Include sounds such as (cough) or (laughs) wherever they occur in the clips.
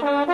Mm-hmm.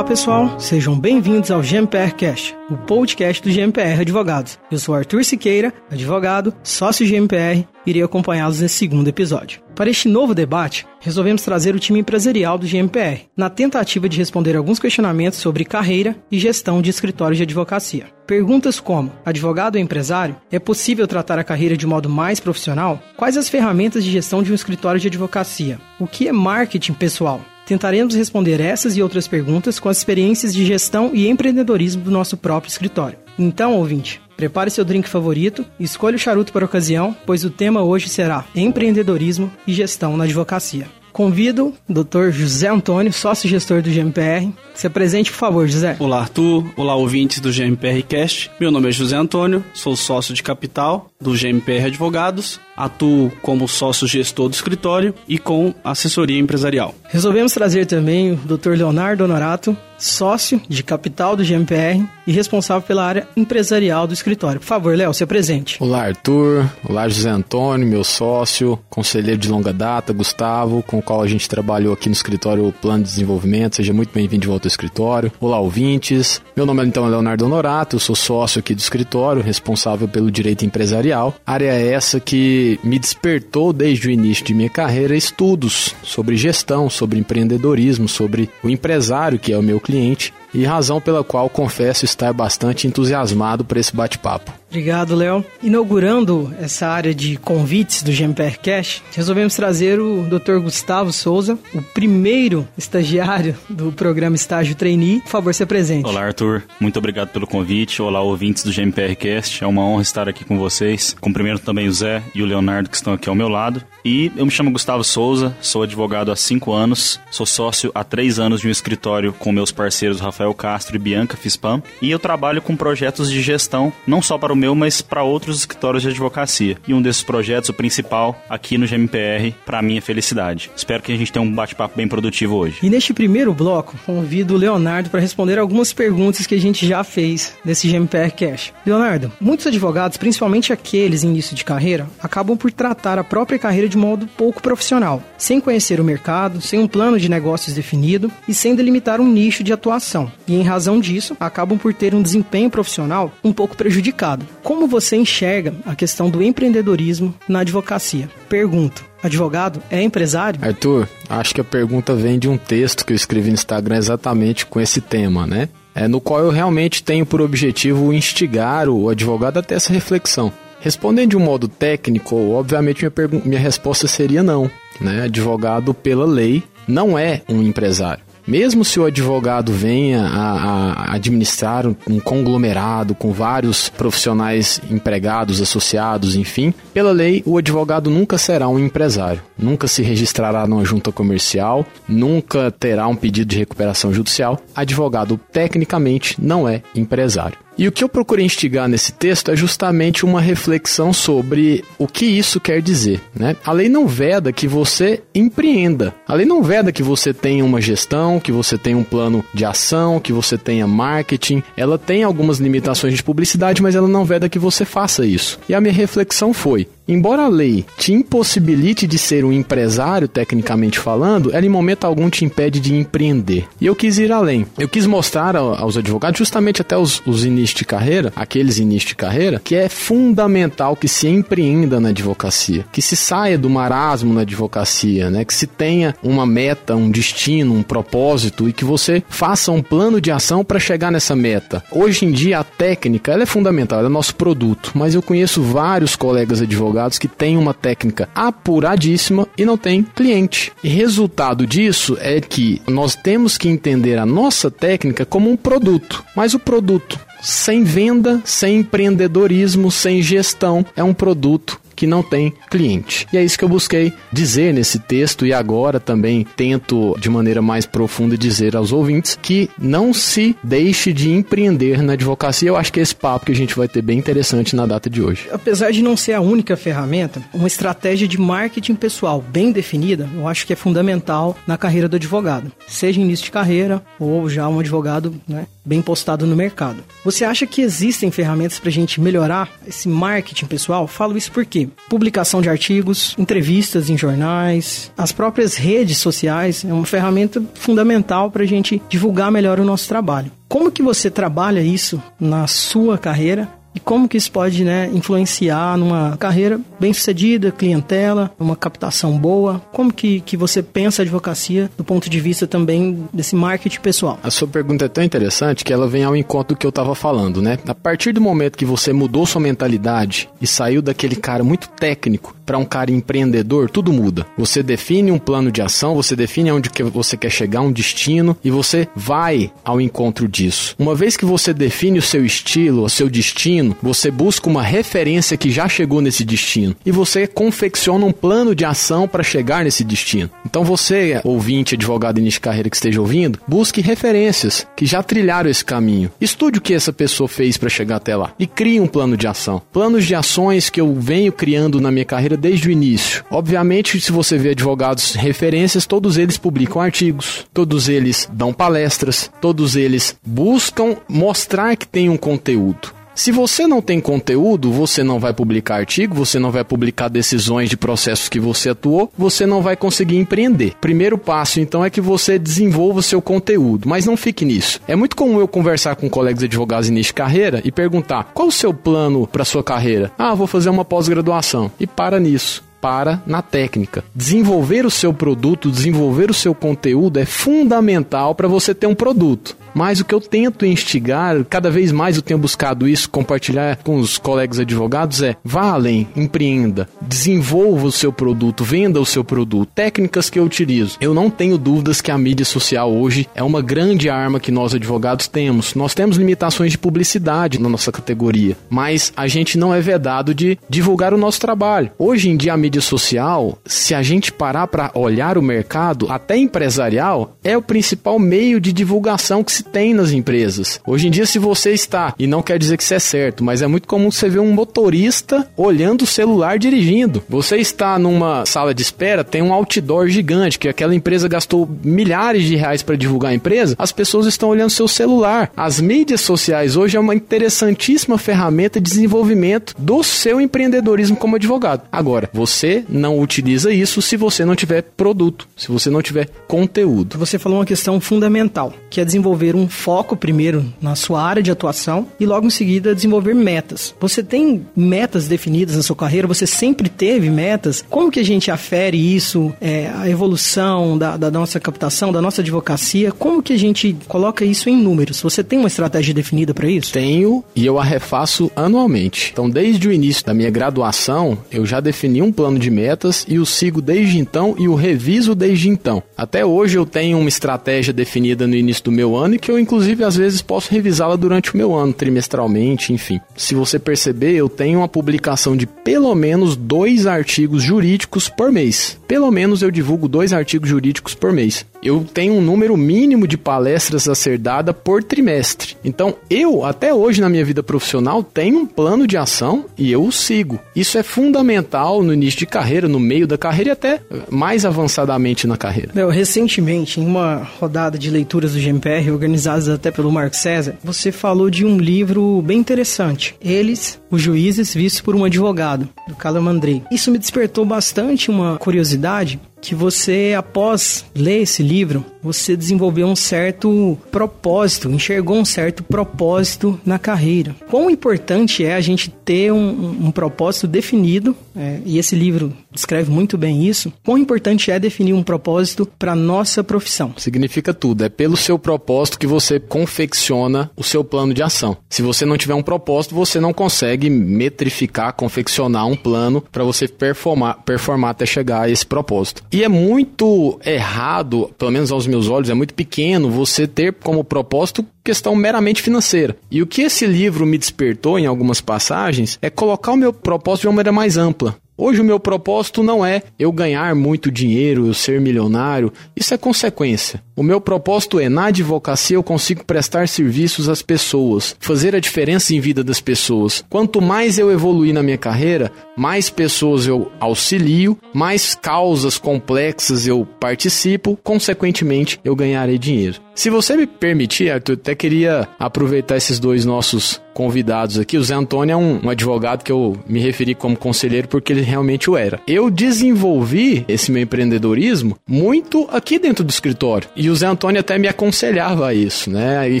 Pessoal, sejam bem-vindos ao GMPR Cast, o podcast do GMPR Advogados. Eu sou Arthur Siqueira, advogado, sócio GMPR, e irei acompanhá-los nesse segundo episódio. Para este novo debate, resolvemos trazer o time empresarial do GMPR, na tentativa de responder alguns questionamentos sobre carreira e gestão de escritórios de advocacia. Perguntas como: advogado ou empresário? É possível tratar a carreira de modo mais profissional? Quais as ferramentas de gestão de um escritório de advocacia? O que é marketing pessoal? Tentaremos responder essas e outras perguntas com as experiências de gestão e empreendedorismo do nosso próprio escritório. Então, ouvinte, prepare seu drink favorito, escolha o charuto para a ocasião, pois o tema hoje será empreendedorismo e gestão na advocacia. Convido o Dr. José Antônio, sócio-gestor do GMPR. Se apresente, por favor, José. Olá, Arthur. Olá, ouvintes do GMPR Cast. Meu nome é José Antônio, sou sócio de capital do GMPR Advogados, atuo como sócio-gestor do escritório e com assessoria empresarial. Resolvemos trazer também o Dr. Leonardo Honorato, sócio de capital do GMPR e responsável pela área empresarial do escritório. Por favor, Léo, se apresente. Olá, Arthur. Olá, José Antônio, meu sócio, conselheiro de longa data, Gustavo, com o qual a gente trabalhou aqui no escritório Plano de Desenvolvimento. Seja muito bem-vindo de volta ao escritório. Olá, ouvintes. Meu nome então é Leonardo Honorato, eu sou sócio aqui do escritório, responsável pelo direito empresarial. Área essa que me despertou desde o início de minha carreira estudos sobre gestão, sobre empreendedorismo, sobre o empresário que é o meu cliente e razão pela qual confesso estar bastante entusiasmado por esse bate-papo. Obrigado, Léo. Inaugurando essa área de convites do GMPR Cash, resolvemos trazer o Dr. Gustavo Souza, o primeiro estagiário do programa Estágio Trainee. Por favor, se apresente. Olá, Arthur. Muito obrigado pelo convite. Olá, ouvintes do GMPR Cast. É uma honra estar aqui com vocês. Cumprimento também o Zé e o Leonardo que estão aqui ao meu lado. E eu me chamo Gustavo Souza, sou advogado há cinco anos, sou sócio há três anos de um escritório com meus parceiros Rafael Castro e Bianca Fispam, e eu trabalho com projetos de gestão, não só para o meu, mas para outros escritórios de advocacia. E um desses projetos, o principal, aqui no GMPR, para minha felicidade. Espero que a gente tenha um bate-papo bem produtivo hoje. E neste primeiro bloco, convido o Leonardo para responder algumas perguntas que a gente já fez nesse GMPR Cash. Leonardo, muitos advogados, principalmente aqueles em início de carreira, acabam por tratar a própria carreira de modo pouco profissional, sem conhecer o mercado, sem um plano de negócios definido e sem delimitar um nicho de atuação. E em razão disso, acabam por ter um desempenho profissional um pouco prejudicado. Como você enxerga a questão do empreendedorismo na advocacia? Pergunto. Advogado é empresário? Arthur, acho que a pergunta vem de um texto que eu escrevi no Instagram exatamente com esse tema, né? É, no qual eu realmente tenho por objetivo instigar o advogado a ter essa reflexão. Respondendo de um modo técnico, obviamente minha, minha resposta seria não. Né? Advogado, pela lei, não é um empresário. Mesmo se o advogado venha a, a administrar um, um, conglomerado com vários profissionais empregados, associados, enfim, pela lei, o advogado nunca será um empresário, nunca se registrará numa junta comercial, nunca terá um pedido de recuperação judicial. Advogado, tecnicamente, não é empresário. E o que eu procurei instigar nesse texto é justamente uma reflexão sobre o que isso quer dizer. Né? A lei não veda que você empreenda. A lei não veda que você tenha uma gestão, que você tenha um plano de ação, que você tenha marketing. Ela tem algumas limitações de publicidade, mas ela não veda que você faça isso. E a minha reflexão foi: Embora a lei te impossibilite de ser um empresário, tecnicamente falando, ela em momento algum te impede de empreender. E eu quis ir além. Eu quis mostrar aos advogados, justamente até os, os inícios de carreira, aqueles inícios de carreira, que é fundamental que se empreenda na advocacia, que se saia do marasmo na advocacia, né? Que se tenha uma meta, um destino, um propósito e que você faça um plano de ação para chegar nessa meta. Hoje em dia a técnica ela é fundamental, ela é nosso produto, mas eu conheço vários colegas advogados advogados que têm uma técnica apuradíssima e não tem cliente. E resultado disso é que nós temos que entender a nossa técnica como um produto, mas o produto sem venda, sem empreendedorismo, sem gestão, é um produto que não tem cliente. E é isso que eu busquei dizer nesse texto e agora também tento de maneira mais profunda dizer aos ouvintes que não se deixe de empreender na advocacia. Eu acho que é esse papo que a gente vai ter bem interessante na data de hoje. Apesar de não ser a única ferramenta, uma estratégia de marketing pessoal bem definida, eu acho que é fundamental na carreira do advogado, seja início de carreira ou já um advogado né, bem postado no mercado. Você acha que existem ferramentas para a gente melhorar esse marketing pessoal? Falo isso porque publicação de artigos, entrevistas em jornais, as próprias redes sociais é uma ferramenta fundamental para a gente divulgar melhor o nosso trabalho. Como que você trabalha isso na sua carreira e como que isso pode né, influenciar numa carreira bem sucedida, clientela, uma captação boa? Como que, que você pensa a advocacia do ponto de vista também desse marketing pessoal? A sua pergunta é tão interessante que ela vem ao encontro do que eu estava falando, né? A partir do momento que você mudou sua mentalidade e saiu daquele cara muito técnico para um cara empreendedor, tudo muda. Você define um plano de ação, você define onde que você quer chegar, um destino e você vai ao encontro disso. Uma vez que você define o seu estilo, o seu destino, você busca uma referência que já chegou nesse destino e você confecciona um plano de ação para chegar nesse destino. Então você, ouvinte, advogado início de carreira que esteja ouvindo, busque referências que já trilharam esse caminho. Estude o que essa pessoa fez para chegar até lá e crie um plano de ação. Planos de ações que eu venho criando na minha carreira desde o início. Obviamente, se você vê advogados referências, todos eles publicam artigos, todos eles dão palestras, todos eles buscam mostrar que tem um conteúdo. Se você não tem conteúdo, você não vai publicar artigo, você não vai publicar decisões de processos que você atuou, você não vai conseguir empreender. Primeiro passo, então, é que você desenvolva o seu conteúdo, mas não fique nisso. É muito comum eu conversar com colegas advogados início de carreira e perguntar: qual o seu plano para sua carreira? Ah, vou fazer uma pós-graduação. E para nisso para na técnica. Desenvolver o seu produto, desenvolver o seu conteúdo é fundamental para você ter um produto. Mas o que eu tento instigar, cada vez mais eu tenho buscado isso, compartilhar com os colegas advogados, é vá além, empreenda, desenvolva o seu produto, venda o seu produto. Técnicas que eu utilizo. Eu não tenho dúvidas que a mídia social hoje é uma grande arma que nós advogados temos. Nós temos limitações de publicidade na nossa categoria, mas a gente não é vedado de divulgar o nosso trabalho. Hoje em dia a mídia social, se a gente parar para olhar o mercado, até empresarial, é o principal meio de divulgação que se tem nas empresas. Hoje em dia, se você está, e não quer dizer que isso é certo, mas é muito comum você ver um motorista olhando o celular dirigindo. Você está numa sala de espera, tem um outdoor gigante, que aquela empresa gastou milhares de reais para divulgar a empresa, as pessoas estão olhando seu celular. As mídias sociais hoje é uma interessantíssima ferramenta de desenvolvimento do seu empreendedorismo como advogado. Agora, você não utiliza isso se você não tiver produto, se você não tiver conteúdo. Você falou uma questão fundamental, que é desenvolver um foco primeiro na sua área de atuação e logo em seguida desenvolver metas. Você tem metas definidas na sua carreira? Você sempre teve metas? Como que a gente afere isso, é, a evolução da, da nossa captação, da nossa advocacia? Como que a gente coloca isso em números? Você tem uma estratégia definida para isso? Tenho e eu a refaço anualmente. Então, desde o início da minha graduação, eu já defini um plano de metas e o sigo desde então e o reviso desde então. Até hoje eu tenho uma estratégia definida no início do meu ano que que eu, inclusive, às vezes posso revisá-la durante o meu ano, trimestralmente, enfim. Se você perceber, eu tenho uma publicação de pelo menos dois artigos jurídicos por mês. Pelo menos eu divulgo dois artigos jurídicos por mês. Eu tenho um número mínimo de palestras a ser dada por trimestre. Então, eu, até hoje na minha vida profissional, tenho um plano de ação e eu o sigo. Isso é fundamental no início de carreira, no meio da carreira e até mais avançadamente na carreira. Eu, recentemente, em uma rodada de leituras do GMPR, organizada organizadas até pelo Marco César, você falou de um livro bem interessante. Eles, os juízes vistos por um advogado, do Calamandrei. Isso me despertou bastante uma curiosidade que você, após ler esse livro, você desenvolveu um certo propósito, enxergou um certo propósito na carreira. Quão importante é a gente ter um, um propósito definido, é, e esse livro descreve muito bem isso. Quão importante é definir um propósito para nossa profissão? Significa tudo. É pelo seu propósito que você confecciona o seu plano de ação. Se você não tiver um propósito, você não consegue metrificar, confeccionar um plano para você performar, performar até chegar a esse propósito. E é muito errado, pelo menos aos meus olhos, é muito pequeno você ter como propósito questão meramente financeira. E o que esse livro me despertou em algumas passagens é colocar o meu propósito de uma maneira mais ampla. Hoje o meu propósito não é eu ganhar muito dinheiro, eu ser milionário, isso é consequência. O meu propósito é, na advocacia, eu consigo prestar serviços às pessoas, fazer a diferença em vida das pessoas. Quanto mais eu evoluir na minha carreira, mais pessoas eu auxilio, mais causas complexas eu participo, consequentemente eu ganharei dinheiro. Se você me permitir, Arthur, até queria aproveitar esses dois nossos convidados aqui. O Zé Antônio é um, um, advogado que eu me referi como conselheiro porque ele realmente o era. Eu desenvolvi esse meu empreendedorismo muito aqui dentro do escritório. E o Zé Antônio até me aconselhava isso, né? E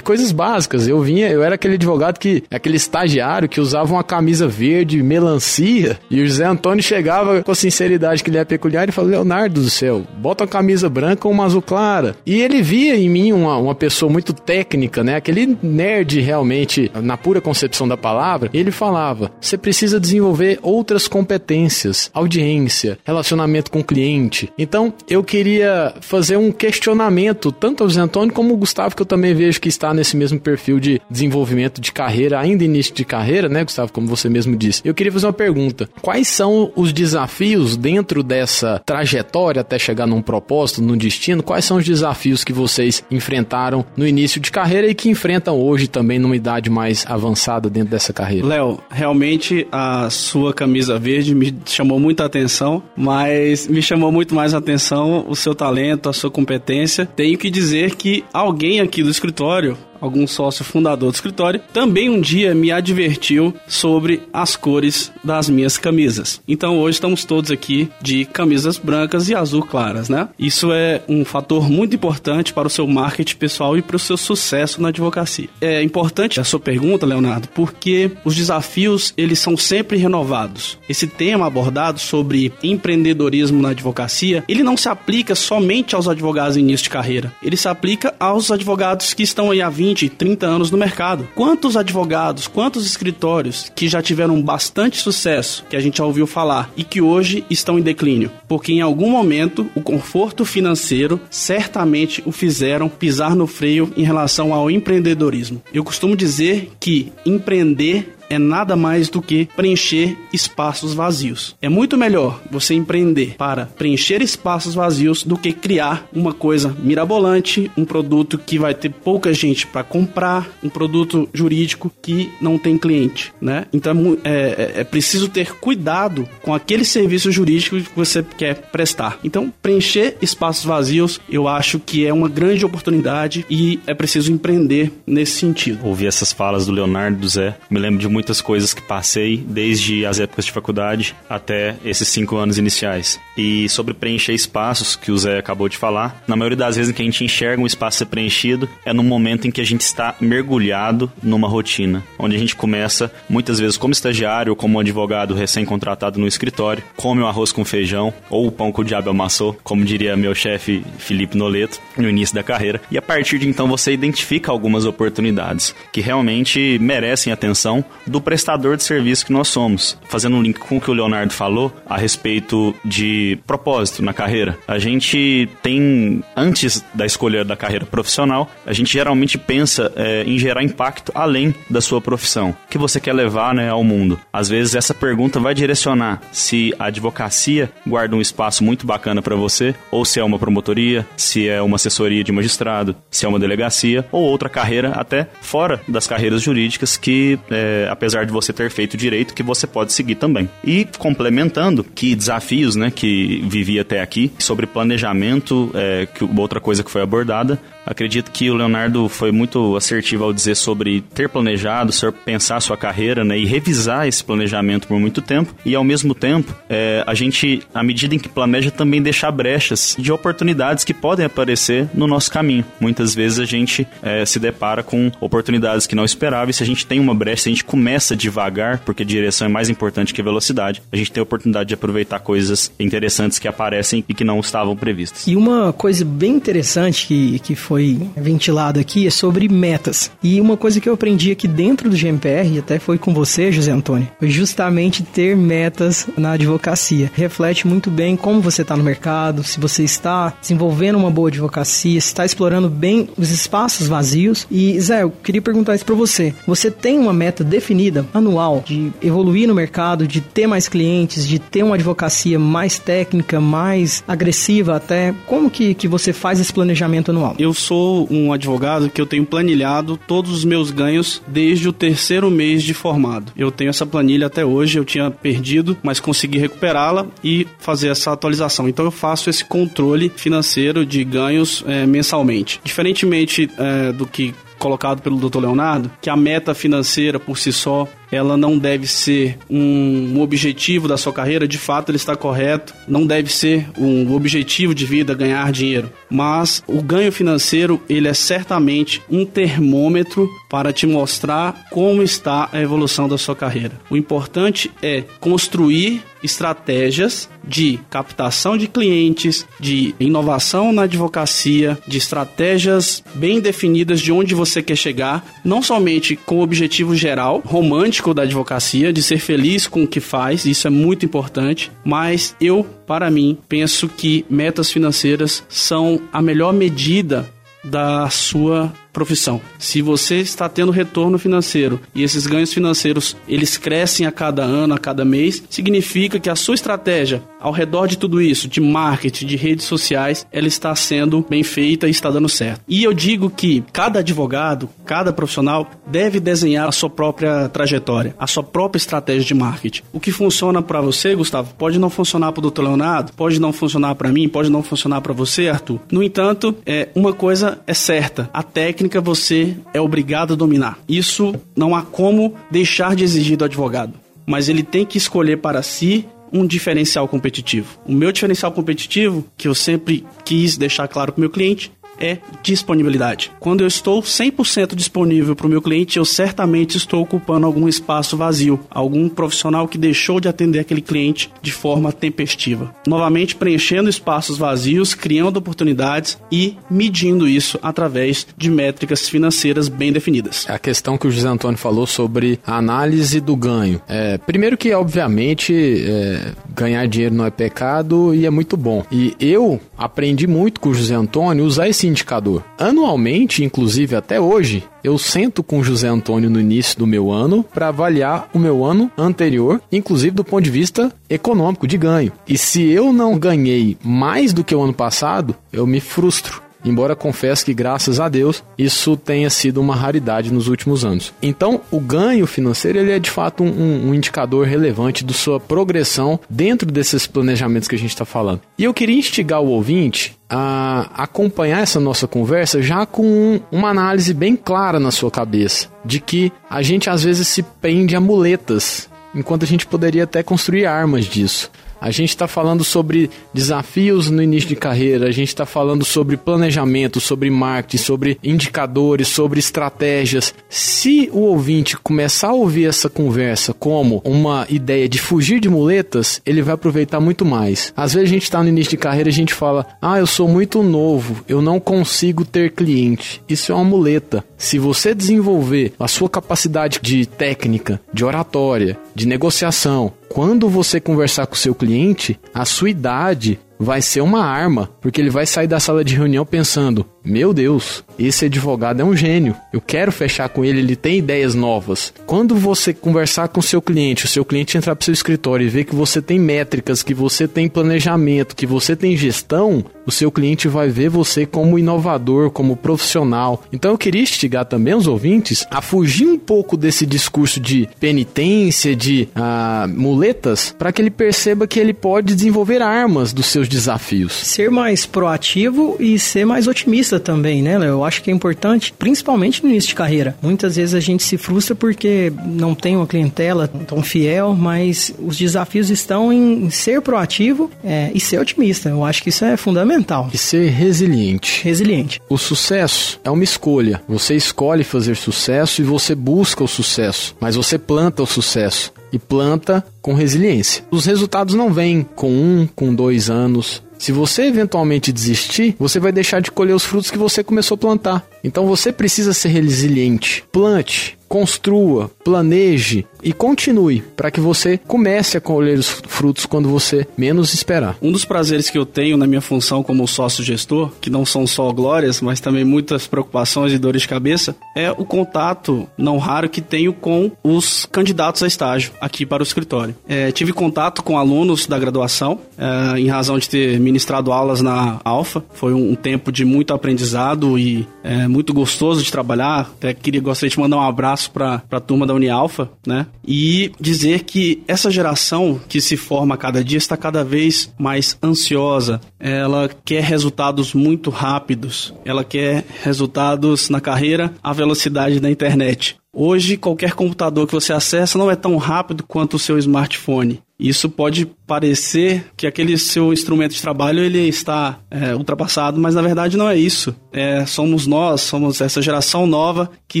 coisas básicas. Eu vinha, eu era aquele advogado que, aquele estagiário que usava uma camisa verde, melancia. E o Zé Antônio chegava com a sinceridade que ele é peculiar e falou: Leonardo do céu, bota uma camisa branca ou uma azul clara. E ele via em mim uma, uma pessoa muito técnica, né? Aquele nerd realmente, na pura concepção da palavra, ele falava: você precisa desenvolver outras competências, audiência, relacionamento com o cliente. Então, eu queria fazer um questionamento tanto ao Zé Antônio como ao Gustavo, que eu também vejo que está nesse mesmo perfil de desenvolvimento de carreira, ainda início de carreira, né, Gustavo, como você mesmo disse. Eu queria fazer uma pergunta: quais são os desafios dentro dessa trajetória até chegar num propósito, num destino? Quais são os desafios que vocês enfrentaram no início de carreira e que enfrentam hoje também numa idade mais avançada? dentro dessa carreira? Léo, realmente a sua camisa verde me chamou muita atenção, mas me chamou muito mais atenção o seu talento, a sua competência. Tenho que dizer que alguém aqui do escritório algum sócio fundador do escritório, também um dia me advertiu sobre as cores das minhas camisas. Então hoje estamos todos aqui de camisas brancas e azul claras, né? Isso é um fator muito importante para o seu marketing pessoal e para o seu sucesso na advocacia. É importante a sua pergunta, Leonardo, porque os desafios eles são sempre renovados. Esse tema abordado sobre empreendedorismo na advocacia, ele não se aplica somente aos advogados em início de carreira. Ele se aplica aos advogados que estão aí há 20 20, 30 anos no mercado. Quantos advogados, quantos escritórios que já tiveram bastante sucesso, que a gente já ouviu falar, e que hoje estão em declínio? Porque em algum momento o conforto financeiro certamente o fizeram pisar no freio em relação ao empreendedorismo. Eu costumo dizer que empreender é nada mais do que preencher espaços vazios. É muito melhor você empreender para preencher espaços vazios do que criar uma coisa mirabolante, um produto que vai ter pouca gente para comprar, um produto jurídico que não tem cliente, né? Então é, é, é preciso ter cuidado com aquele serviço jurídico que você quer prestar. Então preencher espaços vazios, eu acho que é uma grande oportunidade e é preciso empreender nesse sentido. Ouvi essas falas do Leonardo do Zé, me lembro de muitas coisas que passei, desde as épocas de faculdade até esses cinco anos iniciais. E sobre preencher espaços, que o Zé acabou de falar, na maioria das vezes em que a gente enxerga um espaço ser preenchido, é no momento em que a gente está mergulhado numa rotina, onde a gente começa, muitas vezes como estagiário ou como advogado recém-contratado no escritório, come o arroz com feijão ou o pão que o diabo amassou, como diria meu chefe Felipe Noleto, no início da carreira, e a partir de então você identifica algumas oportunidades que realmente merecem atenção do prestador de serviço que nós somos. Fazendo um link com o que o Leonardo falou a respeito de propósito na carreira. A gente tem, antes da escolha da carreira profissional, a gente geralmente pensa é, em gerar impacto além da sua profissão. O que você quer levar né, ao mundo? Às vezes essa pergunta vai direcionar se a advocacia guarda um espaço muito bacana para você, ou se é uma promotoria, se é uma assessoria de magistrado, se é uma delegacia, ou outra carreira até fora das carreiras jurídicas que, é, apesar de você ter feito direito, que você pode seguir também. E complementando, que desafios né, que vivi até aqui, sobre planejamento, é, que outra coisa que foi abordada, Acredito que o Leonardo foi muito assertivo ao dizer sobre ter planejado, pensar sua carreira né, e revisar esse planejamento por muito tempo. E ao mesmo tempo, é, a gente, à medida em que planeja, também deixar brechas de oportunidades que podem aparecer no nosso caminho. Muitas vezes a gente é, se depara com oportunidades que não esperava e se a gente tem uma brecha, se a gente começa devagar, porque direção é mais importante que velocidade, a gente tem a oportunidade de aproveitar coisas interessantes que aparecem e que não estavam previstas. E uma coisa bem interessante que, que foi ventilado aqui é sobre metas. E uma coisa que eu aprendi aqui dentro do GMPR, e até foi com você, José Antônio, foi justamente ter metas na advocacia. Reflete muito bem como você está no mercado, se você está desenvolvendo uma boa advocacia, se está explorando bem os espaços vazios. E, Zé, eu queria perguntar isso para você. Você tem uma meta definida, anual, de evoluir no mercado, de ter mais clientes, de ter uma advocacia mais técnica, mais agressiva até? Como que, que você faz esse planejamento anual? Eu sou um advogado que eu tenho planilhado todos os meus ganhos desde o terceiro mês de formado. Eu tenho essa planilha até hoje, eu tinha perdido, mas consegui recuperá-la e fazer essa atualização. Então eu faço esse controle financeiro de ganhos é, mensalmente. Diferentemente é, do que colocado pelo Dr. Leonardo, que a meta financeira por si só ela não deve ser um objetivo da sua carreira, de fato ele está correto, não deve ser um objetivo de vida ganhar dinheiro, mas o ganho financeiro ele é certamente um termômetro para te mostrar como está a evolução da sua carreira. O importante é construir estratégias de captação de clientes, de inovação na advocacia, de estratégias bem definidas de onde você quer chegar, não somente com o objetivo geral, romântico da advocacia, de ser feliz com o que faz, isso é muito importante, mas eu, para mim, penso que metas financeiras são a melhor medida da sua profissão. Se você está tendo retorno financeiro e esses ganhos financeiros eles crescem a cada ano, a cada mês, significa que a sua estratégia ao redor de tudo isso, de marketing, de redes sociais, ela está sendo bem feita e está dando certo. E eu digo que cada advogado, cada profissional deve desenhar a sua própria trajetória, a sua própria estratégia de marketing. O que funciona para você, Gustavo, pode não funcionar para o Dr. Leonardo, pode não funcionar para mim, pode não funcionar para você, Arthur. No entanto, é uma coisa é certa, a técnica técnica você é obrigado a dominar. Isso não há como deixar de exigir do advogado, mas ele tem que escolher para si um diferencial competitivo. O meu diferencial competitivo, que eu sempre quis deixar claro para o meu cliente, é disponibilidade. Quando eu estou 100% disponível para o meu cliente, eu certamente estou ocupando algum espaço vazio, algum profissional que deixou de atender aquele cliente de forma tempestiva. Novamente, preenchendo espaços vazios, criando oportunidades e medindo isso através de métricas financeiras bem definidas. A questão que o José Antônio falou sobre a análise do ganho. É, primeiro que, obviamente, é, ganhar dinheiro não é pecado e é muito bom. E eu aprendi muito com o José Antônio usar esse indicador. Anualmente, inclusive até hoje, eu sento com José Antônio no início do meu ano para avaliar o meu ano anterior, inclusive do ponto de vista econômico, de ganho. E se eu não ganhei mais do que o ano passado, eu me frustro. Embora confesse que, graças a Deus, isso tenha sido uma raridade nos últimos anos. Então, o ganho financeiro ele é de fato um, um indicador relevante da sua progressão dentro desses planejamentos que a gente está falando. E eu queria instigar o ouvinte a acompanhar essa nossa conversa já com uma análise bem clara na sua cabeça de que a gente às vezes se prende a muletas, enquanto a gente poderia até construir armas disso. A gente está falando sobre desafios no início de carreira, a gente está falando sobre planejamento, sobre marketing, sobre indicadores, sobre estratégias. Se o ouvinte começar a ouvir essa conversa como uma ideia de fugir de muletas, ele vai aproveitar muito mais. Às vezes a gente está no início de carreira e a gente fala: Ah, eu sou muito novo, eu não consigo ter cliente. Isso é uma muleta. Se você desenvolver a sua capacidade de técnica, de oratória, de negociação, quando você conversar com o seu cliente, a sua idade vai ser uma arma, porque ele vai sair da sala de reunião pensando: meu Deus, esse advogado é um gênio. Eu quero fechar com ele, ele tem ideias novas. Quando você conversar com seu cliente, o seu cliente entrar para seu escritório e ver que você tem métricas, que você tem planejamento, que você tem gestão, o seu cliente vai ver você como inovador, como profissional. Então eu queria instigar também os ouvintes a fugir um pouco desse discurso de penitência, de ah, muletas, para que ele perceba que ele pode desenvolver armas dos seus desafios. Ser mais proativo e ser mais otimista também, né, Eu acho que é importante, principalmente no início de carreira. Muitas vezes a gente se frustra porque não tem uma clientela tão fiel, mas os desafios estão em ser proativo é, e ser otimista. Eu acho que isso é fundamental. E ser resiliente. Resiliente. O sucesso é uma escolha. Você escolhe fazer sucesso e você busca o sucesso, mas você planta o sucesso e planta com resiliência. Os resultados não vêm com um, com dois anos, Se você eventualmente desistir, você vai deixar de colher os frutos que você começou a plantar. Então você precisa ser resiliente. Plante, construa, planeje e continue para que você comece a colher os frutos quando você menos esperar. Um dos prazeres que eu tenho na minha função como sócio gestor, que não são só glórias, mas também muitas preocupações e dores de cabeça, é o contato não raro que tenho com os candidatos a estágio aqui para o escritório. É, tive contato com alunos da graduação, é, em razão de ter ministrado aulas na Alfa. Foi um, tempo de muito aprendizado e é, muito gostoso de trabalhar. Até queria gostaria de mandar um abraço abraço para a turma da Unialfa, né? E dizer que essa geração que se forma a cada dia está cada vez mais ansiosa. Ela quer resultados muito rápidos. Ela quer resultados na carreira à velocidade da internet. Hoje, qualquer computador que você acessa não é tão rápido quanto o seu smartphone. Isso pode parecer que aquele seu instrumento de trabalho ele está é, ultrapassado, mas na verdade não é isso. É, somos nós, somos essa geração nova que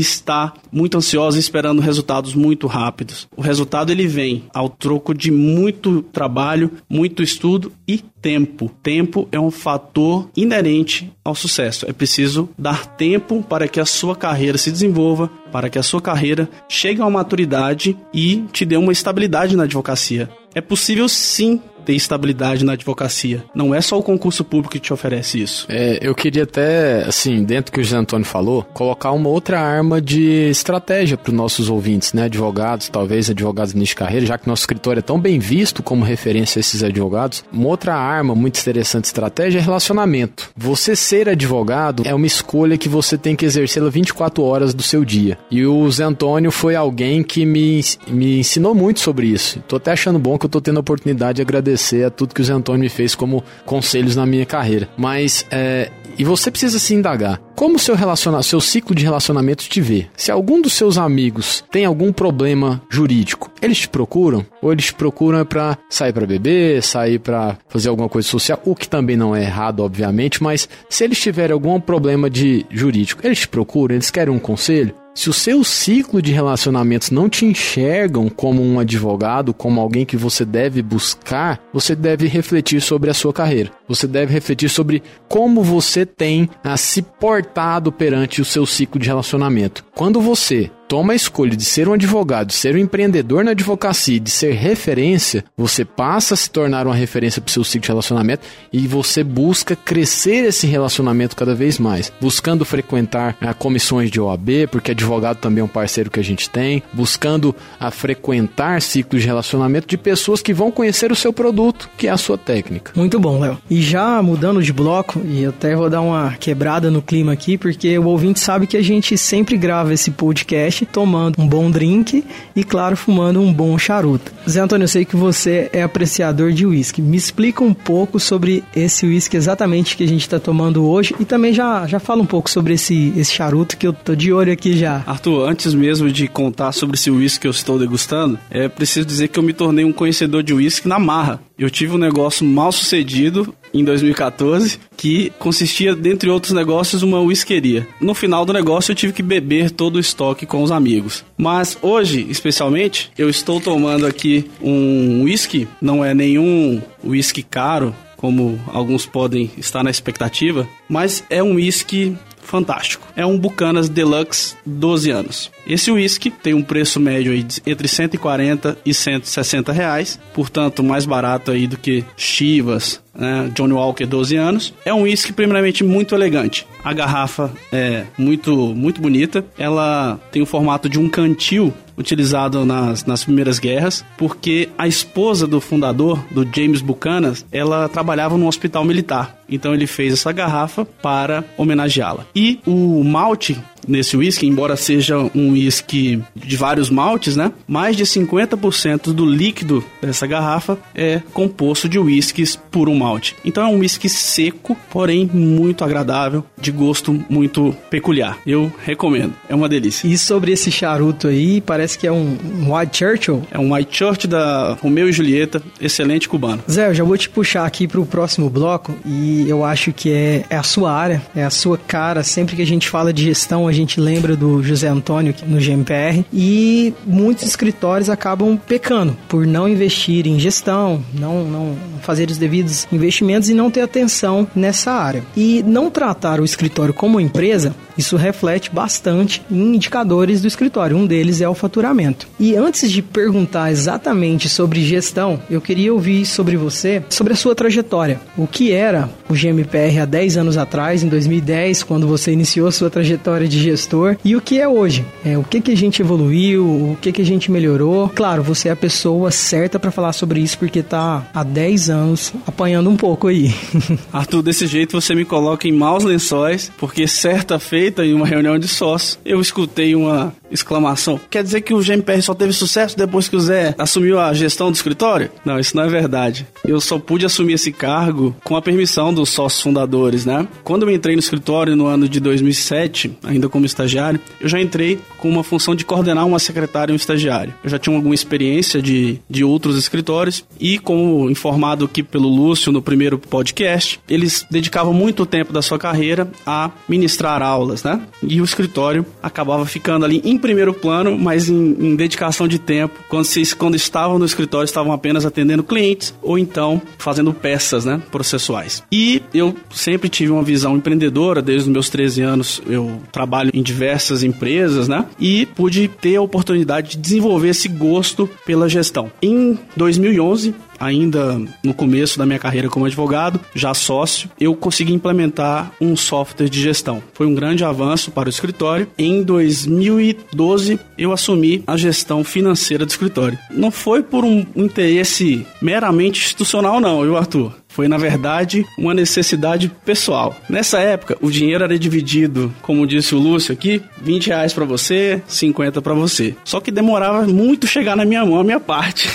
está muito ansiosa esperando resultados muito rápidos. O resultado ele vem ao troco de muito trabalho, muito estudo e tempo. Tempo é um fator inerente ao sucesso. É preciso dar tempo para que a sua carreira se desenvolva, para que a sua carreira chegue a uma maturidade e te dê uma estabilidade na advocacia. É possível sim ter estabilidade na advocacia. Não é só o concurso público que te oferece isso. É, eu queria até, assim, dentro do que o José Antônio falou, colocar uma outra arma de estratégia para os nossos ouvintes, né? Advogados, talvez advogados de carreira, já que nosso escritório é tão bem visto como referência a esses advogados. Uma outra arma muito interessante de estratégia é relacionamento. Você ser advogado é uma escolha que você tem que exercê-la 24 horas do seu dia. E o Zé Antônio foi alguém que me, me ensinou muito sobre isso. Tô até achando bom que eu tô tendo a oportunidade de agradecer a tudo que o Zé Antônio me fez como conselhos na minha carreira. Mas, é, e você precisa se indagar. Como seu relaciona seu ciclo de relacionamento te vê? Se algum dos seus amigos tem algum problema jurídico, eles te procuram? Ou eles te procuram para sair para beber, sair para fazer alguma coisa social, o que também não é errado, obviamente, mas se eles tiverem algum problema de jurídico, eles te procuram, eles querem um conselho? Se o seu ciclo de relacionamentos não te enxergam como um advogado, como alguém que você deve buscar, você deve refletir sobre a sua carreira. Você deve refletir sobre como você tem a se portado perante o seu ciclo de relacionamento. Quando você toma a escolha de ser um advogado, ser um empreendedor na advocacia, de ser referência, você passa a se tornar uma referência para o seu ciclo de relacionamento e você busca crescer esse relacionamento cada vez mais, buscando frequentar a comissões de OAB, porque advogado também é um parceiro que a gente tem, buscando a frequentar ciclos de relacionamento de pessoas que vão conhecer o seu produto, que é a sua técnica. Muito bom, Léo. E já mudando de bloco, e até vou dar uma quebrada no clima aqui, porque o ouvinte sabe que a gente sempre grava esse podcast tomando um bom drink e, claro, fumando um bom charuto. Zé Antônio, eu sei que você é apreciador de uísque. Me explica um pouco sobre esse uísque exatamente que a gente está tomando hoje e também já, já fala um pouco sobre esse, esse charuto que eu tô de olho aqui já. Arthur, antes mesmo de contar sobre esse uísque que eu estou degustando, é preciso dizer que eu me tornei um conhecedor de uísque na marra. Eu tive um negócio mal sucedido em 2014 que consistia, dentre outros negócios, uma whiskeria. No final do negócio eu tive que beber todo o estoque com os amigos. Mas hoje, especialmente, eu estou tomando aqui um whisky, não é nenhum whisky caro, como alguns podem estar na expectativa, mas é um whisky fantástico. É um Bucanas Deluxe 12 anos. Esse whisky tem um preço médio entre 140 e 160 reais, portanto mais barato aí do que Chivas, né, Johnny Walker 12 anos. É um whisky primeiramente muito elegante. A garrafa é muito muito bonita. Ela tem o formato de um cantil utilizado nas, nas primeiras guerras, porque a esposa do fundador, do James Buchanan, ela trabalhava no hospital militar. Então ele fez essa garrafa para homenageá-la. E o malte nesse whisky, embora seja um whisky de vários maltes, né? Mais de 50% do líquido dessa garrafa é composto de whiskies por um malte. Então é um whisky seco, porém muito agradável, de gosto muito peculiar. Eu recomendo. É uma delícia. E sobre esse charuto aí, parece que é um White Churchill? É um White Churchill da Romeu e Julieta, excelente cubano. Zé, eu já vou te puxar aqui para o próximo bloco e eu acho que é, é a sua área, é a sua cara. Sempre que a gente fala de gestão, a gente lembra do José Antônio no GMPR e muitos escritórios acabam pecando por não investir em gestão, não, não fazer os devidos investimentos e não ter atenção nessa área. E não tratar o escritório como empresa, isso reflete bastante em indicadores do escritório. Um deles é o faturamento. E antes de perguntar exatamente sobre gestão, eu queria ouvir sobre você, sobre a sua trajetória. O que era o GMPR há 10 anos atrás, em 2010, quando você iniciou sua trajetória de gestor, e o que é hoje? É, o que, que a gente evoluiu, o que, que a gente melhorou. Claro, você é a pessoa certa para falar sobre isso, porque está há 10 anos apanhando um pouco aí. (laughs) Arthur, desse jeito você me coloca em maus lençóis, porque certa feita em uma reunião de sócios, eu escutei uma exclamação. Quer dizer que o GMPR só teve sucesso depois que o Zé assumiu a gestão do escritório? Não, isso não é verdade. Eu só pude assumir esse cargo com a permissão dos sócios fundadores, né? Quando eu entrei no escritório no ano de 2007, ainda como estagiário, eu já entrei com uma função de coordenar uma secretária e um estagiário. Eu já tinha alguma experiência de, de outros escritórios e, como informado aqui pelo Lúcio no primeiro podcast, eles dedicavam muito tempo da sua carreira a ministrar aulas, né? E o escritório acabava ficando ali em primeiro plano, mas em, em dedicação de tempo, quando, vocês, quando estavam no escritório, estavam apenas atendendo clientes ou então fazendo peças né, processuais. E eu sempre tive uma visão empreendedora, desde os meus 13 anos eu trabalho em diversas empresas, né? E pude ter a oportunidade de desenvolver esse gosto pela gestão. Em 2011, ainda no começo da minha carreira como advogado, já sócio, eu consegui implementar um software de gestão. Foi um grande avanço para o escritório. Em 2012, eu assumi a gestão financeira do escritório. Não foi por um interesse meramente institucional, não, viu, Arthur? Foi, na verdade, uma necessidade pessoal. Nessa época, o dinheiro era dividido, como disse o Lúcio aqui, 20 reais para você, 50 para você. Só que demorava muito chegar na minha mão a minha parte.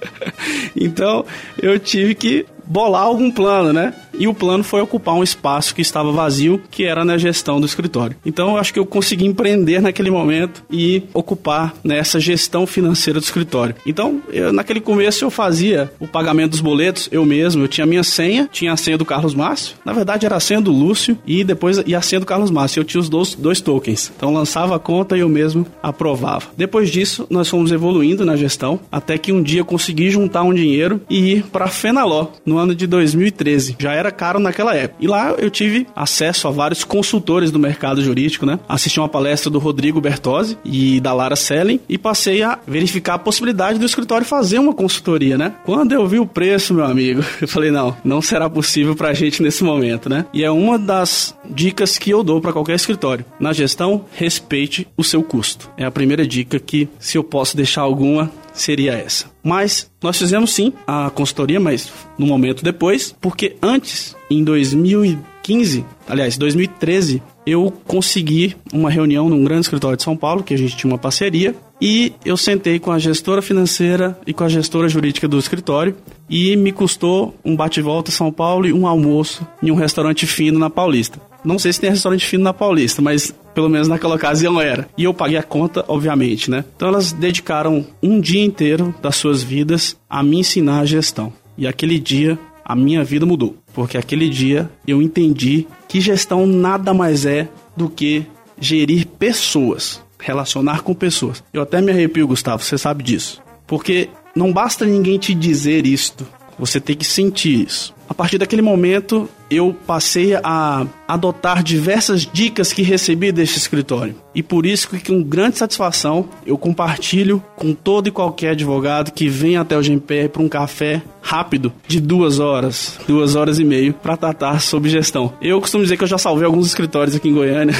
(laughs) então, eu tive que bolar algum plano, né? E o plano foi ocupar um espaço que estava vazio, que era na gestão do escritório. Então eu acho que eu consegui empreender naquele momento e ocupar nessa né, gestão financeira do escritório. Então, eu, naquele começo eu fazia o pagamento dos boletos eu mesmo, eu tinha minha senha, tinha a senha do Carlos Márcio, na verdade era a senha do Lúcio e depois e a senha do Carlos Márcio. Eu tinha os dois, dois tokens. Então lançava a conta e eu mesmo aprovava. Depois disso, nós fomos evoluindo na gestão até que um dia eu consegui juntar um dinheiro e ir para Fenaló no ano de 2013. Já era caro naquela época. E lá eu tive acesso a vários consultores do mercado jurídico, né? Assisti uma palestra do Rodrigo Bertozzi e da Lara Selling e passei a verificar a possibilidade do escritório fazer uma consultoria, né? Quando eu vi o preço, meu amigo, (laughs) eu falei, não, não será possível pra gente nesse momento, né? E é uma das dicas que eu dou para qualquer escritório. Na gestão, respeite o seu custo. É a primeira dica que, se eu posso deixar alguma, seria essa. Mas nós fizemos sim a consultoria, mas no momento depois, porque antes, em 2015, aliás, 2013, eu consegui uma reunião num grande escritório de São Paulo, que a gente tinha uma parceria, e eu sentei com a gestora financeira e com a gestora jurídica do escritório e me custou um bate-volta São Paulo e um almoço em um restaurante fino na Paulista. Não sei se tem restaurante fino na Paulista, mas pelo menos naquela ocasião era. E eu paguei a conta, obviamente, né? Então elas dedicaram um dia inteiro das suas vidas a me ensinar a gestão. E aquele dia a minha vida mudou, porque aquele dia eu entendi que gestão nada mais é do que gerir pessoas, relacionar com pessoas. Eu até me arrepio, Gustavo, você sabe disso. Porque não basta ninguém te dizer isto, você tem que sentir isso. A partir daquele momento, eu passei a adotar diversas dicas que recebi deste escritório. E por isso que com grande satisfação eu compartilho com todo e qualquer advogado que vem até o GMPR para um café rápido de duas horas, duas horas e meio para tratar sobre gestão. Eu costumo dizer que eu já salvei alguns escritórios aqui em Goiânia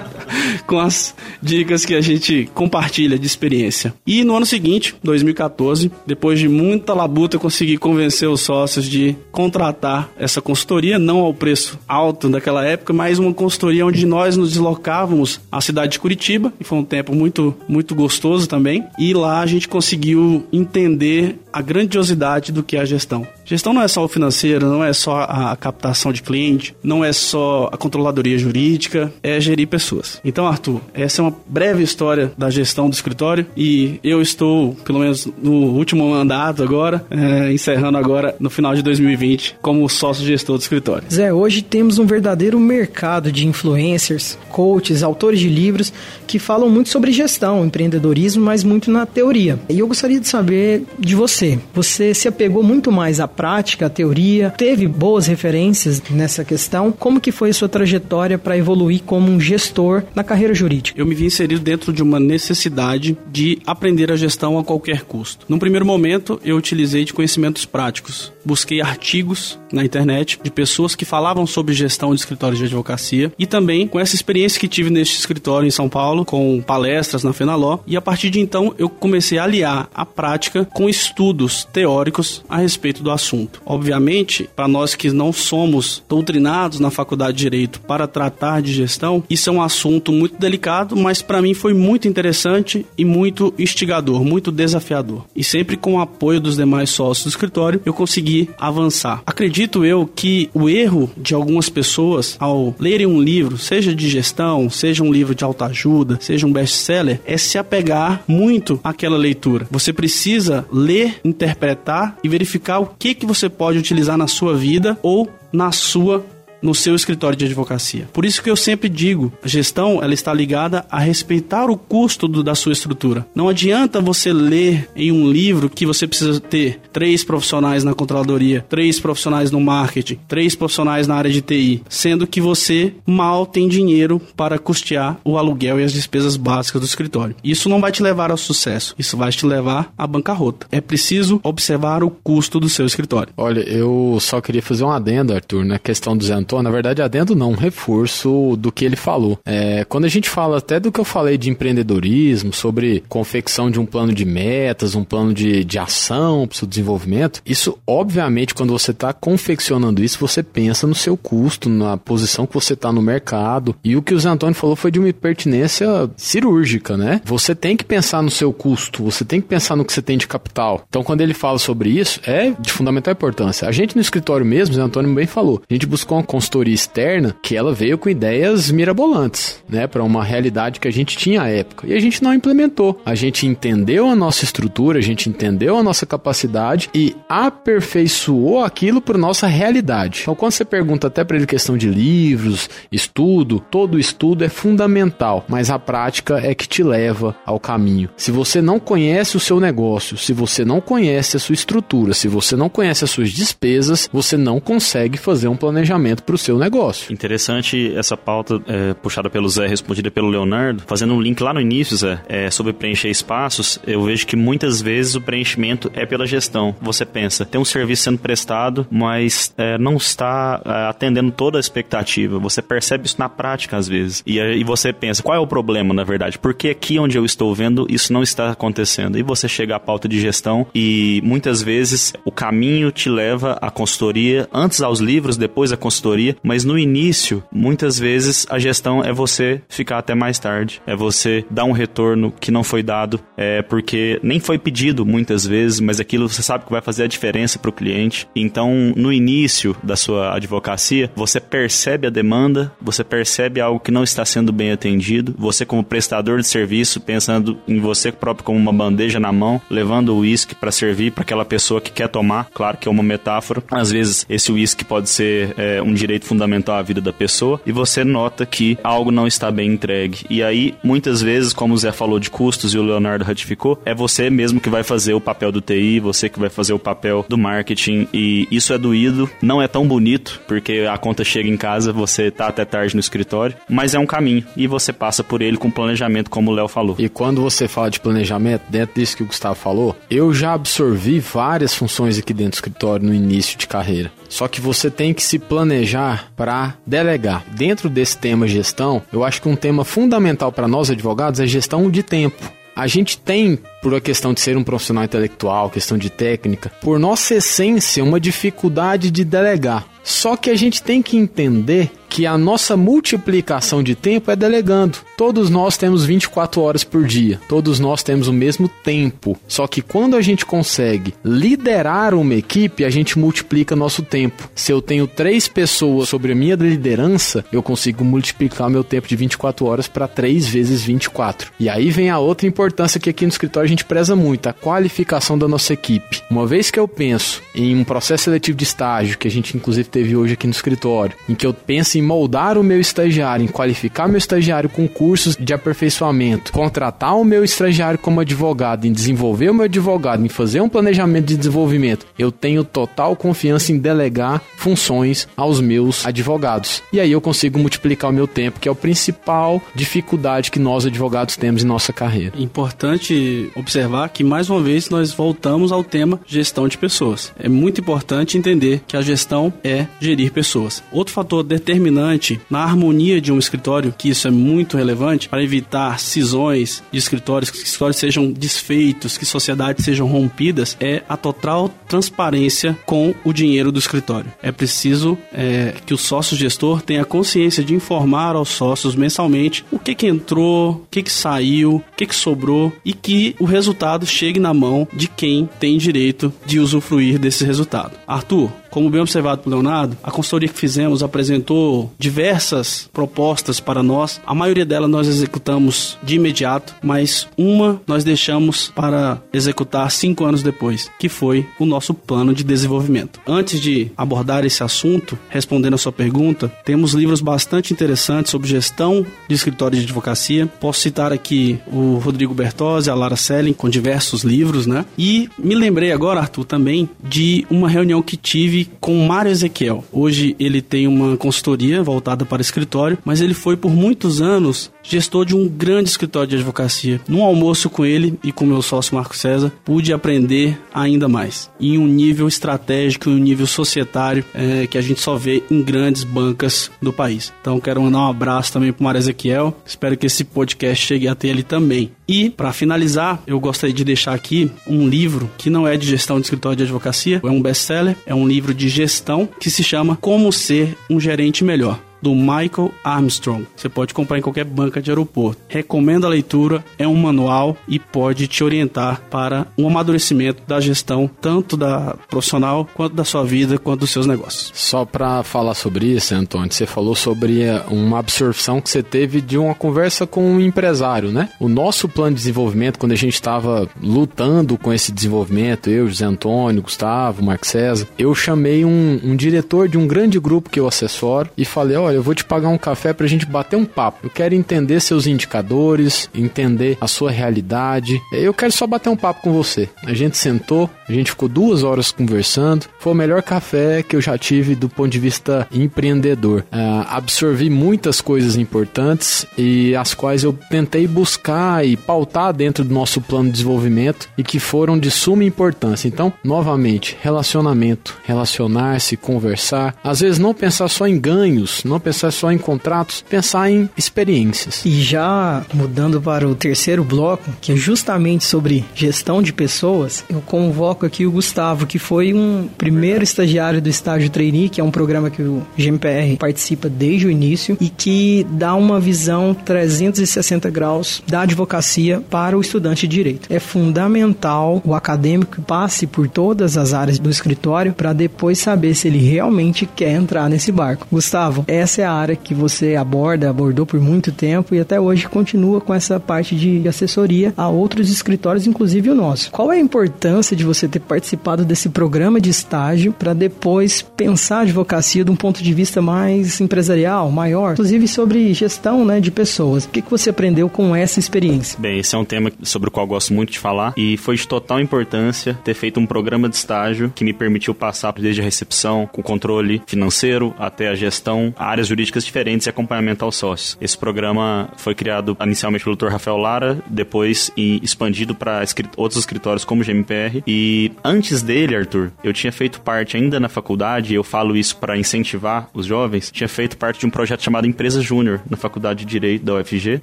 (laughs) com as dicas que a gente compartilha de experiência. E no ano seguinte, 2014, depois de muita labuta, eu consegui convencer os sócios de contratar essa consultoria não ao preço alto daquela época, mas uma consultoria onde nós nos deslocávamos à cidade de Curitiba, e foi um tempo muito, muito gostoso também. E lá a gente conseguiu entender a grandiosidade do que é a gestão. Gestão não é só o financeiro, não é só a captação de cliente, não é só a controladoria jurídica, é gerir pessoas. Então, Arthur, essa é uma breve história da gestão do escritório e eu estou, pelo menos no último mandato agora, é, encerrando agora no final de 2020 como sócio gestor do escritório. Zé, hoje temos um verdadeiro mercado de influencers, coaches, autores de livros que falam muito sobre gestão, empreendedorismo, mas muito na teoria. E eu gostaria de saber de você. Você se apegou muito mais à prática, à teoria, teve boas referências nessa questão. Como que foi a sua trajetória para evoluir como um gestor na carreira jurídica? Eu me vi inserido dentro de uma necessidade de aprender a gestão a qualquer custo. Num primeiro momento, eu utilizei de conhecimentos práticos. Busquei artigos na internet de pessoas que falavam sobre gestão de escritórios de advocacia e também com essa experiência que tive neste escritório em São Paulo, com palestras na Fenaló, e a partir de então eu comecei a aliar a prática com estudos teóricos a respeito do assunto. Obviamente, para nós que não somos doutrinados na faculdade de direito para tratar de gestão, isso é um assunto muito delicado, mas para mim foi muito interessante e muito instigador, muito desafiador. E sempre com o apoio dos demais sócios do escritório, eu consegui avançar. Acredito eu que o erro de algumas pessoas ao lerem um livro, seja de gestão, seja um livro de autoajuda, seja um best-seller, é se apegar muito àquela leitura. Você precisa ler, interpretar e verificar o que que você pode utilizar na sua vida ou na sua no seu escritório de advocacia. Por isso que eu sempre digo, a gestão ela está ligada a respeitar o custo do, da sua estrutura. Não adianta você ler em um livro que você precisa ter três profissionais na controladoria, três profissionais no marketing, três profissionais na área de TI, sendo que você mal tem dinheiro para custear o aluguel e as despesas básicas do escritório. Isso não vai te levar ao sucesso, isso vai te levar à bancarrota. É preciso observar o custo do seu escritório. Olha, eu só queria fazer um adendo, Arthur, na questão do Zé na verdade, adendo não, um reforço do que ele falou. É, quando a gente fala até do que eu falei de empreendedorismo, sobre confecção de um plano de metas, um plano de, de ação para o seu desenvolvimento, isso, obviamente, quando você está confeccionando isso, você pensa no seu custo, na posição que você está no mercado. E o que o Zé Antônio falou foi de uma pertinência cirúrgica, né? Você tem que pensar no seu custo, você tem que pensar no que você tem de capital. Então, quando ele fala sobre isso, é de fundamental importância. A gente no escritório mesmo, o Zé Antônio bem falou, a gente buscou uma consultoria externa que ela veio com ideias mirabolantes, né, para uma realidade que a gente tinha à época. E a gente não implementou. A gente entendeu a nossa estrutura, a gente entendeu a nossa capacidade e aperfeiçoou aquilo para nossa realidade. Então, quando você pergunta até para ele questão de livros, estudo, todo estudo é fundamental, mas a prática é que te leva ao caminho. Se você não conhece o seu negócio, se você não conhece a sua estrutura, se você não conhece as suas despesas, você não consegue fazer um planejamento para o seu negócio. Interessante essa pauta é, puxada pelo Zé, respondida pelo Leonardo. Fazendo um link lá no início, Zé, é, sobre preencher espaços, eu vejo que muitas vezes o preenchimento é pela gestão. Você pensa, tem um serviço sendo prestado, mas é, não está é, atendendo toda a expectativa. Você percebe isso na prática às vezes. E aí você pensa, qual é o problema na verdade? Porque aqui onde eu estou vendo isso não está acontecendo? E você chega à pauta de gestão e muitas vezes o caminho te leva à consultoria, antes aos livros, depois à consultoria mas no início, muitas vezes a gestão é você ficar até mais tarde, é você dar um retorno que não foi dado, é porque nem foi pedido muitas vezes, mas aquilo você sabe que vai fazer a diferença para o cliente. Então, no início da sua advocacia, você percebe a demanda, você percebe algo que não está sendo bem atendido, você como prestador de serviço, pensando em você próprio como uma bandeja na mão, levando o uísque para servir para aquela pessoa que quer tomar, claro que é uma metáfora. Às vezes esse uísque pode ser é, um direito fundamental à vida da pessoa e você nota que algo não está bem entregue. E aí, muitas vezes, como o Zé falou de custos e o Leonardo ratificou, é você mesmo que vai fazer o papel do TI, você que vai fazer o papel do marketing e isso é doído, não é tão bonito, porque a conta chega em casa, você tá até tarde no escritório, mas é um caminho e você passa por ele com planejamento, como o Léo falou. E quando você fala de planejamento, dentro disso que o Gustavo falou, eu já absorvi várias funções aqui dentro do escritório no início de carreira. Só que você tem que se planejar para delegar. Dentro desse tema gestão, eu acho que um tema fundamental para nós advogados é gestão de tempo. A gente tem por a questão de ser um profissional intelectual, questão de técnica, por nossa essência, uma dificuldade de delegar. Só que a gente tem que entender que a nossa multiplicação de tempo é delegando. Todos nós temos 24 horas por dia, todos nós temos o mesmo tempo. Só que quando a gente consegue liderar uma equipe, a gente multiplica nosso tempo. Se eu tenho três pessoas sobre a minha liderança, eu consigo multiplicar meu tempo de 24 horas para 3 vezes 24. E aí vem a outra importância que aqui no escritório a gente preza muito, a qualificação da nossa equipe. Uma vez que eu penso em um processo seletivo de estágio, que a gente inclusive teve hoje aqui no escritório, em que eu penso em moldar o meu estagiário, em qualificar meu estagiário com cursos de aperfeiçoamento, contratar o meu estagiário como advogado, em desenvolver o meu advogado, em fazer um planejamento de desenvolvimento, eu tenho total confiança em delegar funções aos meus advogados. E aí eu consigo multiplicar o meu tempo, que é a principal dificuldade que nós advogados temos em nossa carreira. Importante observar que mais uma vez nós voltamos ao tema gestão de pessoas. É muito importante entender que a gestão é gerir pessoas. Outro fator determinante determinante na harmonia de um escritório, que isso é muito relevante para evitar cisões de escritórios, que escritórios sejam desfeitos, que sociedades sejam rompidas, é a total transparência com o dinheiro do escritório. É preciso é, que o sócio gestor tenha consciência de informar aos sócios mensalmente o que, que entrou, o que, que saiu, o que, que sobrou e que o resultado chegue na mão de quem tem direito de usufruir desse resultado. Arthur, como bem observado por Leonardo, a consultoria que fizemos apresentou diversas propostas para nós. A maioria delas nós executamos de imediato, mas uma nós deixamos para executar cinco anos depois, que foi o nosso plano de desenvolvimento. Antes de abordar esse assunto, respondendo a sua pergunta, temos livros bastante interessantes sobre gestão de escritório de advocacia. Posso citar aqui o Rodrigo Bertozzi, a Lara Selling, com diversos livros, né? E me lembrei agora, Arthur, também de uma reunião que tive com Mário Ezequiel. Hoje ele tem uma consultoria voltada para escritório, mas ele foi por muitos anos gestor de um grande escritório de advocacia. Num almoço com ele e com meu sócio Marco César, pude aprender ainda mais. Em um nível estratégico, em um nível societário, é, que a gente só vê em grandes bancas do país. Então quero mandar um abraço também para o Mário Ezequiel. Espero que esse podcast chegue até ele também. E, para finalizar, eu gostaria de deixar aqui um livro que não é de gestão de escritório de advocacia, é um best-seller, é um livro de gestão que se chama Como Ser um Gerente Melhor do Michael Armstrong. Você pode comprar em qualquer banca de aeroporto. Recomendo a leitura, é um manual e pode te orientar para um amadurecimento da gestão, tanto da profissional, quanto da sua vida, quanto dos seus negócios. Só para falar sobre isso, Antônio, você falou sobre eh, uma absorção que você teve de uma conversa com um empresário, né? O nosso plano de desenvolvimento, quando a gente estava lutando com esse desenvolvimento, eu, José Antônio, Gustavo, Marco César, eu chamei um, um diretor de um grande grupo que eu assessoro e falei, olha, olha, eu vou te pagar um café pra gente bater um papo. Eu quero entender seus indicadores, entender a sua realidade. Eu quero só bater um papo com você. A gente sentou, a gente ficou duas horas conversando. Foi o melhor café que eu já tive do ponto de vista empreendedor. Uh, absorvi muitas coisas importantes e as quais eu tentei buscar e pautar dentro do nosso plano de desenvolvimento e que foram de suma importância. Então, novamente, relacionamento, relacionar-se, conversar. Às vezes não pensar só em ganhos, não pensar só em contratos, pensar em experiências. E já mudando para o terceiro bloco, que é justamente sobre gestão de pessoas, eu convoco aqui o Gustavo, que foi um primeiro estagiário do estágio trainee, que é um programa que o GMPR participa desde o início e que dá uma visão 360 graus da advocacia para o estudante de direito. É fundamental o acadêmico passe por todas as áreas do escritório para depois saber se ele realmente quer entrar nesse barco. Gustavo, essa essa é a área que você aborda, abordou por muito tempo e até hoje continua com essa parte de assessoria a outros escritórios, inclusive o nosso. Qual é a importância de você ter participado desse programa de estágio para depois pensar a advocacia de um ponto de vista mais empresarial, maior, inclusive sobre gestão né, de pessoas? O que, que você aprendeu com essa experiência? Bem, esse é um tema sobre o qual gosto muito de falar e foi de total importância ter feito um programa de estágio que me permitiu passar desde a recepção, com controle financeiro até a gestão, áreas áreas jurídicas diferentes e acompanhamento aos sócios. Esse programa foi criado inicialmente pelo Dr. Rafael Lara, depois expandido para outros escritórios como o GMPR. E antes dele, Arthur, eu tinha feito parte ainda na faculdade, eu falo isso para incentivar os jovens, tinha feito parte de um projeto chamado Empresa Júnior na Faculdade de Direito da UFG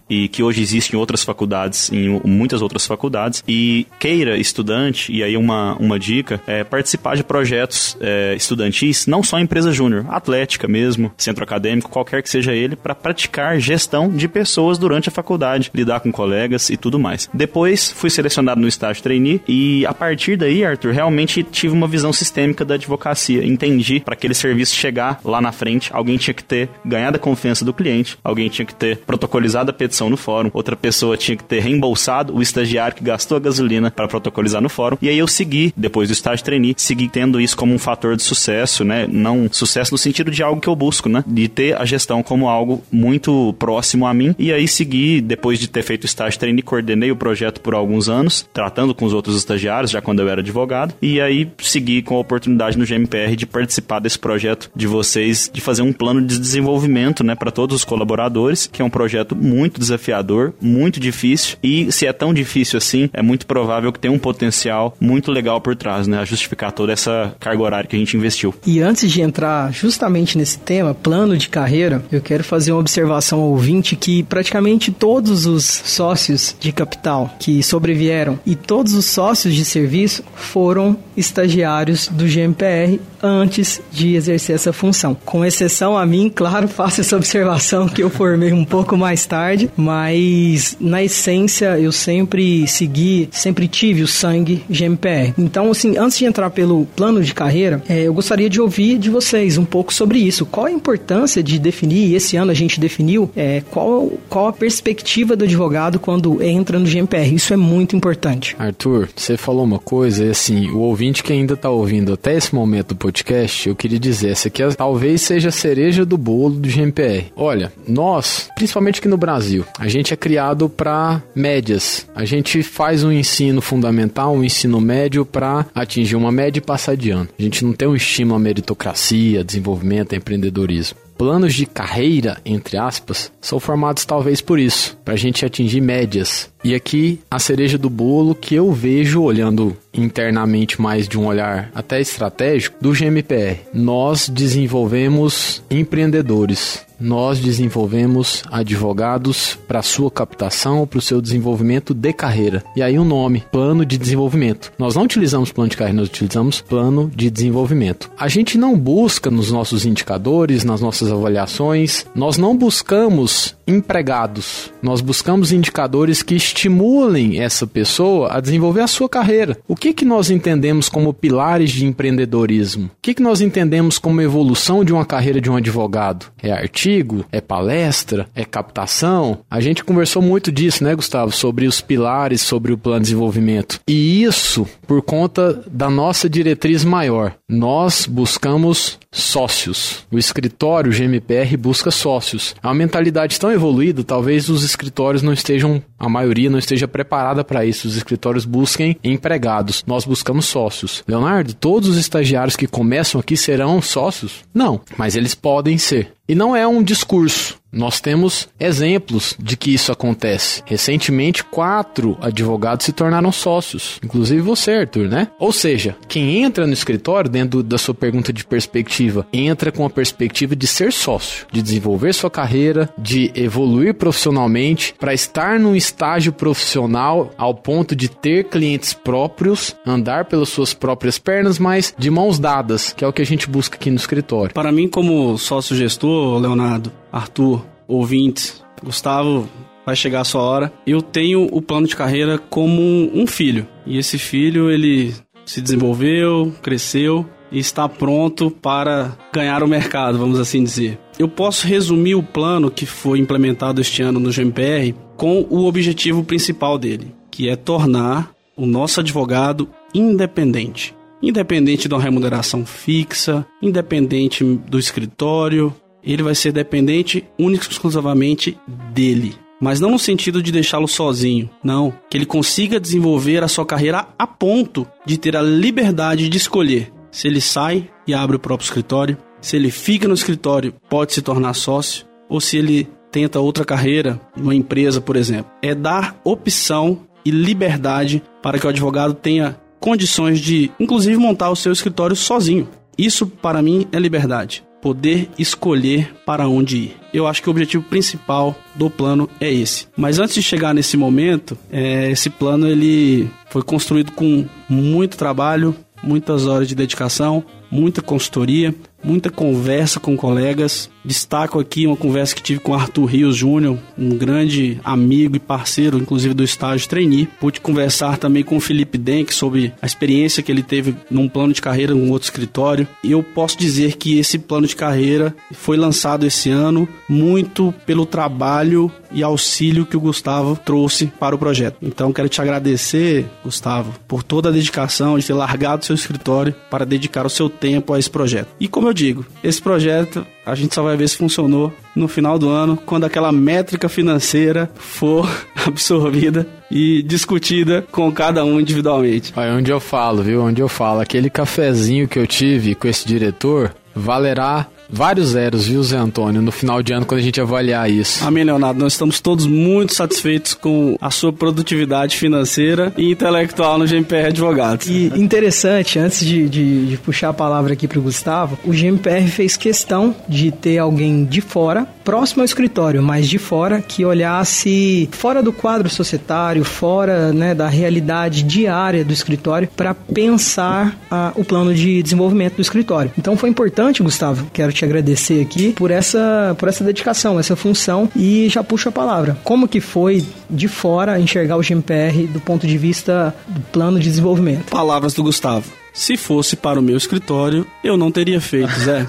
e que hoje existe em outras faculdades, em muitas outras faculdades. E queira, estudante, e aí uma, uma dica, é participar de projetos é, estudantis, não só empresa júnior, atlética mesmo, centro acadêmico, qualquer que seja ele, para praticar gestão de pessoas durante a faculdade, lidar com colegas e tudo mais. Depois fui selecionado no estágio trainee e a partir daí, Arthur, realmente tive uma visão sistêmica da advocacia. Entendi para aquele serviço chegar lá na frente, alguém tinha que ter ganhado a confiança do cliente, alguém tinha que ter protocolizado a petição no fórum, outra pessoa tinha que ter reembolsado o estagiário que gastou a gasolina para protocolizar no fórum. E aí eu segui, depois do estágio trainee, segui tendo isso como um fator de sucesso, né? Não sucesso no sentido de algo que eu busco, né? De ter a gestão como algo muito próximo a mim. E aí segui, depois de ter feito estágio trainee, coordenei o projeto por alguns anos, tratando com os outros estagiários, já quando eu era advogado. E aí segui com a oportunidade no GMPR de participar desse projeto de vocês, de fazer um plano de desenvolvimento, né, para todos os colaboradores, que é um projeto muito desafiador, muito difícil. E se é tão difícil assim, é muito provável que tenha um potencial muito legal por trás, né, a justificar toda essa carga horária que a gente investiu. E antes de entrar justamente nesse tema, plano de carreira, eu quero fazer uma observação ao ouvinte que praticamente todos os sócios de capital que sobrevieram e todos os sócios de serviço foram estagiários do GMPR antes de exercer essa função. Com exceção a mim, claro, (laughs) faço essa observação que eu formei um pouco mais tarde, mas na essência eu sempre segui, sempre tive o sangue GMPR. Então, assim, antes de entrar pelo plano de carreira, é, eu gostaria de ouvir de vocês um pouco sobre isso. Qual a importância de definir, e esse ano a gente definiu, é, qual, qual a perspectiva do advogado quando entra no GMPR? Isso é muito importante. Arthur, você falou uma coisa, e assim, o ouvinte que ainda está ouvindo até esse momento do podcast, eu queria dizer, essa aqui é, talvez seja a cereja do bolo do GMPR. Olha, nós, principalmente aqui no Brasil, a gente é criado para médias. A gente faz um ensino fundamental, um ensino médio para atingir uma média e passar de ano. A gente não tem um estímulo à meritocracia, desenvolvimento, empreendedorismo planos de carreira, entre aspas, são formados talvez por isso, para a gente atingir médias. E aqui a cereja do bolo que eu vejo olhando internamente mais de um olhar até estratégico do GMPR. Nós desenvolvemos empreendedores. Nós desenvolvemos advogados para sua captação para o seu desenvolvimento de carreira. E aí o nome, plano de desenvolvimento. Nós não utilizamos plano de carreira, nós utilizamos plano de desenvolvimento. A gente não busca nos nossos indicadores, nas nossas avaliações, nós não buscamos empregados. Nós buscamos indicadores que estimulem essa pessoa a desenvolver a sua carreira. O que que nós entendemos como pilares de empreendedorismo? O que que nós entendemos como evolução de uma carreira de um advogado? É artigo? É palestra? É captação? A gente conversou muito disso, né, Gustavo, sobre os pilares, sobre o plano de desenvolvimento. E isso por conta da nossa diretriz maior. Nós buscamos sócios. O escritório GMPR busca sócios. É uma mentalidade tão evoluída, talvez os escritórios não estejam, a maioria não esteja preparada para isso. Os escritórios busquem empregados. Nós buscamos sócios. Leonardo, todos os estagiários que começam aqui serão sócios? Não, mas eles podem ser. E não é um discurso. Nós temos exemplos de que isso acontece. Recentemente, quatro advogados se tornaram sócios, inclusive você, Arthur, né? Ou seja, quem entra no escritório, dentro da sua pergunta de perspectiva, entra com a perspectiva de ser sócio, de desenvolver sua carreira, de evoluir profissionalmente, para estar num estágio profissional ao ponto de ter clientes próprios, andar pelas suas próprias pernas, mas de mãos dadas, que é o que a gente busca aqui no escritório. Para mim, como sócio gestor, Leonardo, Arthur, ouvintes, Gustavo, vai chegar a sua hora. Eu tenho o plano de carreira como um filho. E esse filho, ele se desenvolveu, cresceu e está pronto para ganhar o mercado, vamos assim dizer. Eu posso resumir o plano que foi implementado este ano no GMPR com o objetivo principal dele, que é tornar o nosso advogado independente. Independente de uma remuneração fixa, independente do escritório, ele vai ser dependente única e exclusivamente dele. Mas não no sentido de deixá-lo sozinho, não. Que ele consiga desenvolver a sua carreira a ponto de ter a liberdade de escolher se ele sai e abre o próprio escritório, se ele fica no escritório, pode se tornar sócio, ou se ele tenta outra carreira, numa empresa, por exemplo. É dar opção e liberdade para que o advogado tenha condições de, inclusive, montar o seu escritório sozinho. Isso, para mim, é liberdade. Poder escolher para onde ir. Eu acho que o objetivo principal do plano é esse. Mas antes de chegar nesse momento, é, esse plano ele foi construído com muito trabalho, muitas horas de dedicação, muita consultoria, muita conversa com colegas. Destaco aqui uma conversa que tive com Arthur Rios Júnior, um grande amigo e parceiro, inclusive do estágio trainee. Pude conversar também com o Felipe Denk sobre a experiência que ele teve num plano de carreira em um outro escritório. E eu posso dizer que esse plano de carreira foi lançado esse ano muito pelo trabalho e auxílio que o Gustavo trouxe para o projeto. Então quero te agradecer, Gustavo, por toda a dedicação de ter largado seu escritório para dedicar o seu tempo a esse projeto. E como eu digo, esse projeto a gente só vai ver se funcionou no final do ano, quando aquela métrica financeira for (laughs) absorvida e discutida com cada um individualmente. Olha, onde eu falo, viu? Onde eu falo, aquele cafezinho que eu tive com esse diretor valerá vários zeros, viu, Zé Antônio, no final de ano, quando a gente avaliar isso. Amém, Leonardo. Nós estamos todos muito satisfeitos com a sua produtividade financeira e intelectual no GMPR Advogados. E interessante, antes de, de, de puxar a palavra aqui para o Gustavo, o GMPR fez questão de ter alguém de fora, próximo ao escritório, mas de fora, que olhasse fora do quadro societário, fora né, da realidade diária do escritório, para pensar ah, o plano de desenvolvimento do escritório. Então foi importante, Gustavo, quero te te agradecer aqui por essa, por essa dedicação, essa função e já puxo a palavra. Como que foi de fora enxergar o GMPR do ponto de vista do plano de desenvolvimento? Palavras do Gustavo. Se fosse para o meu escritório, eu não teria feito, Zé.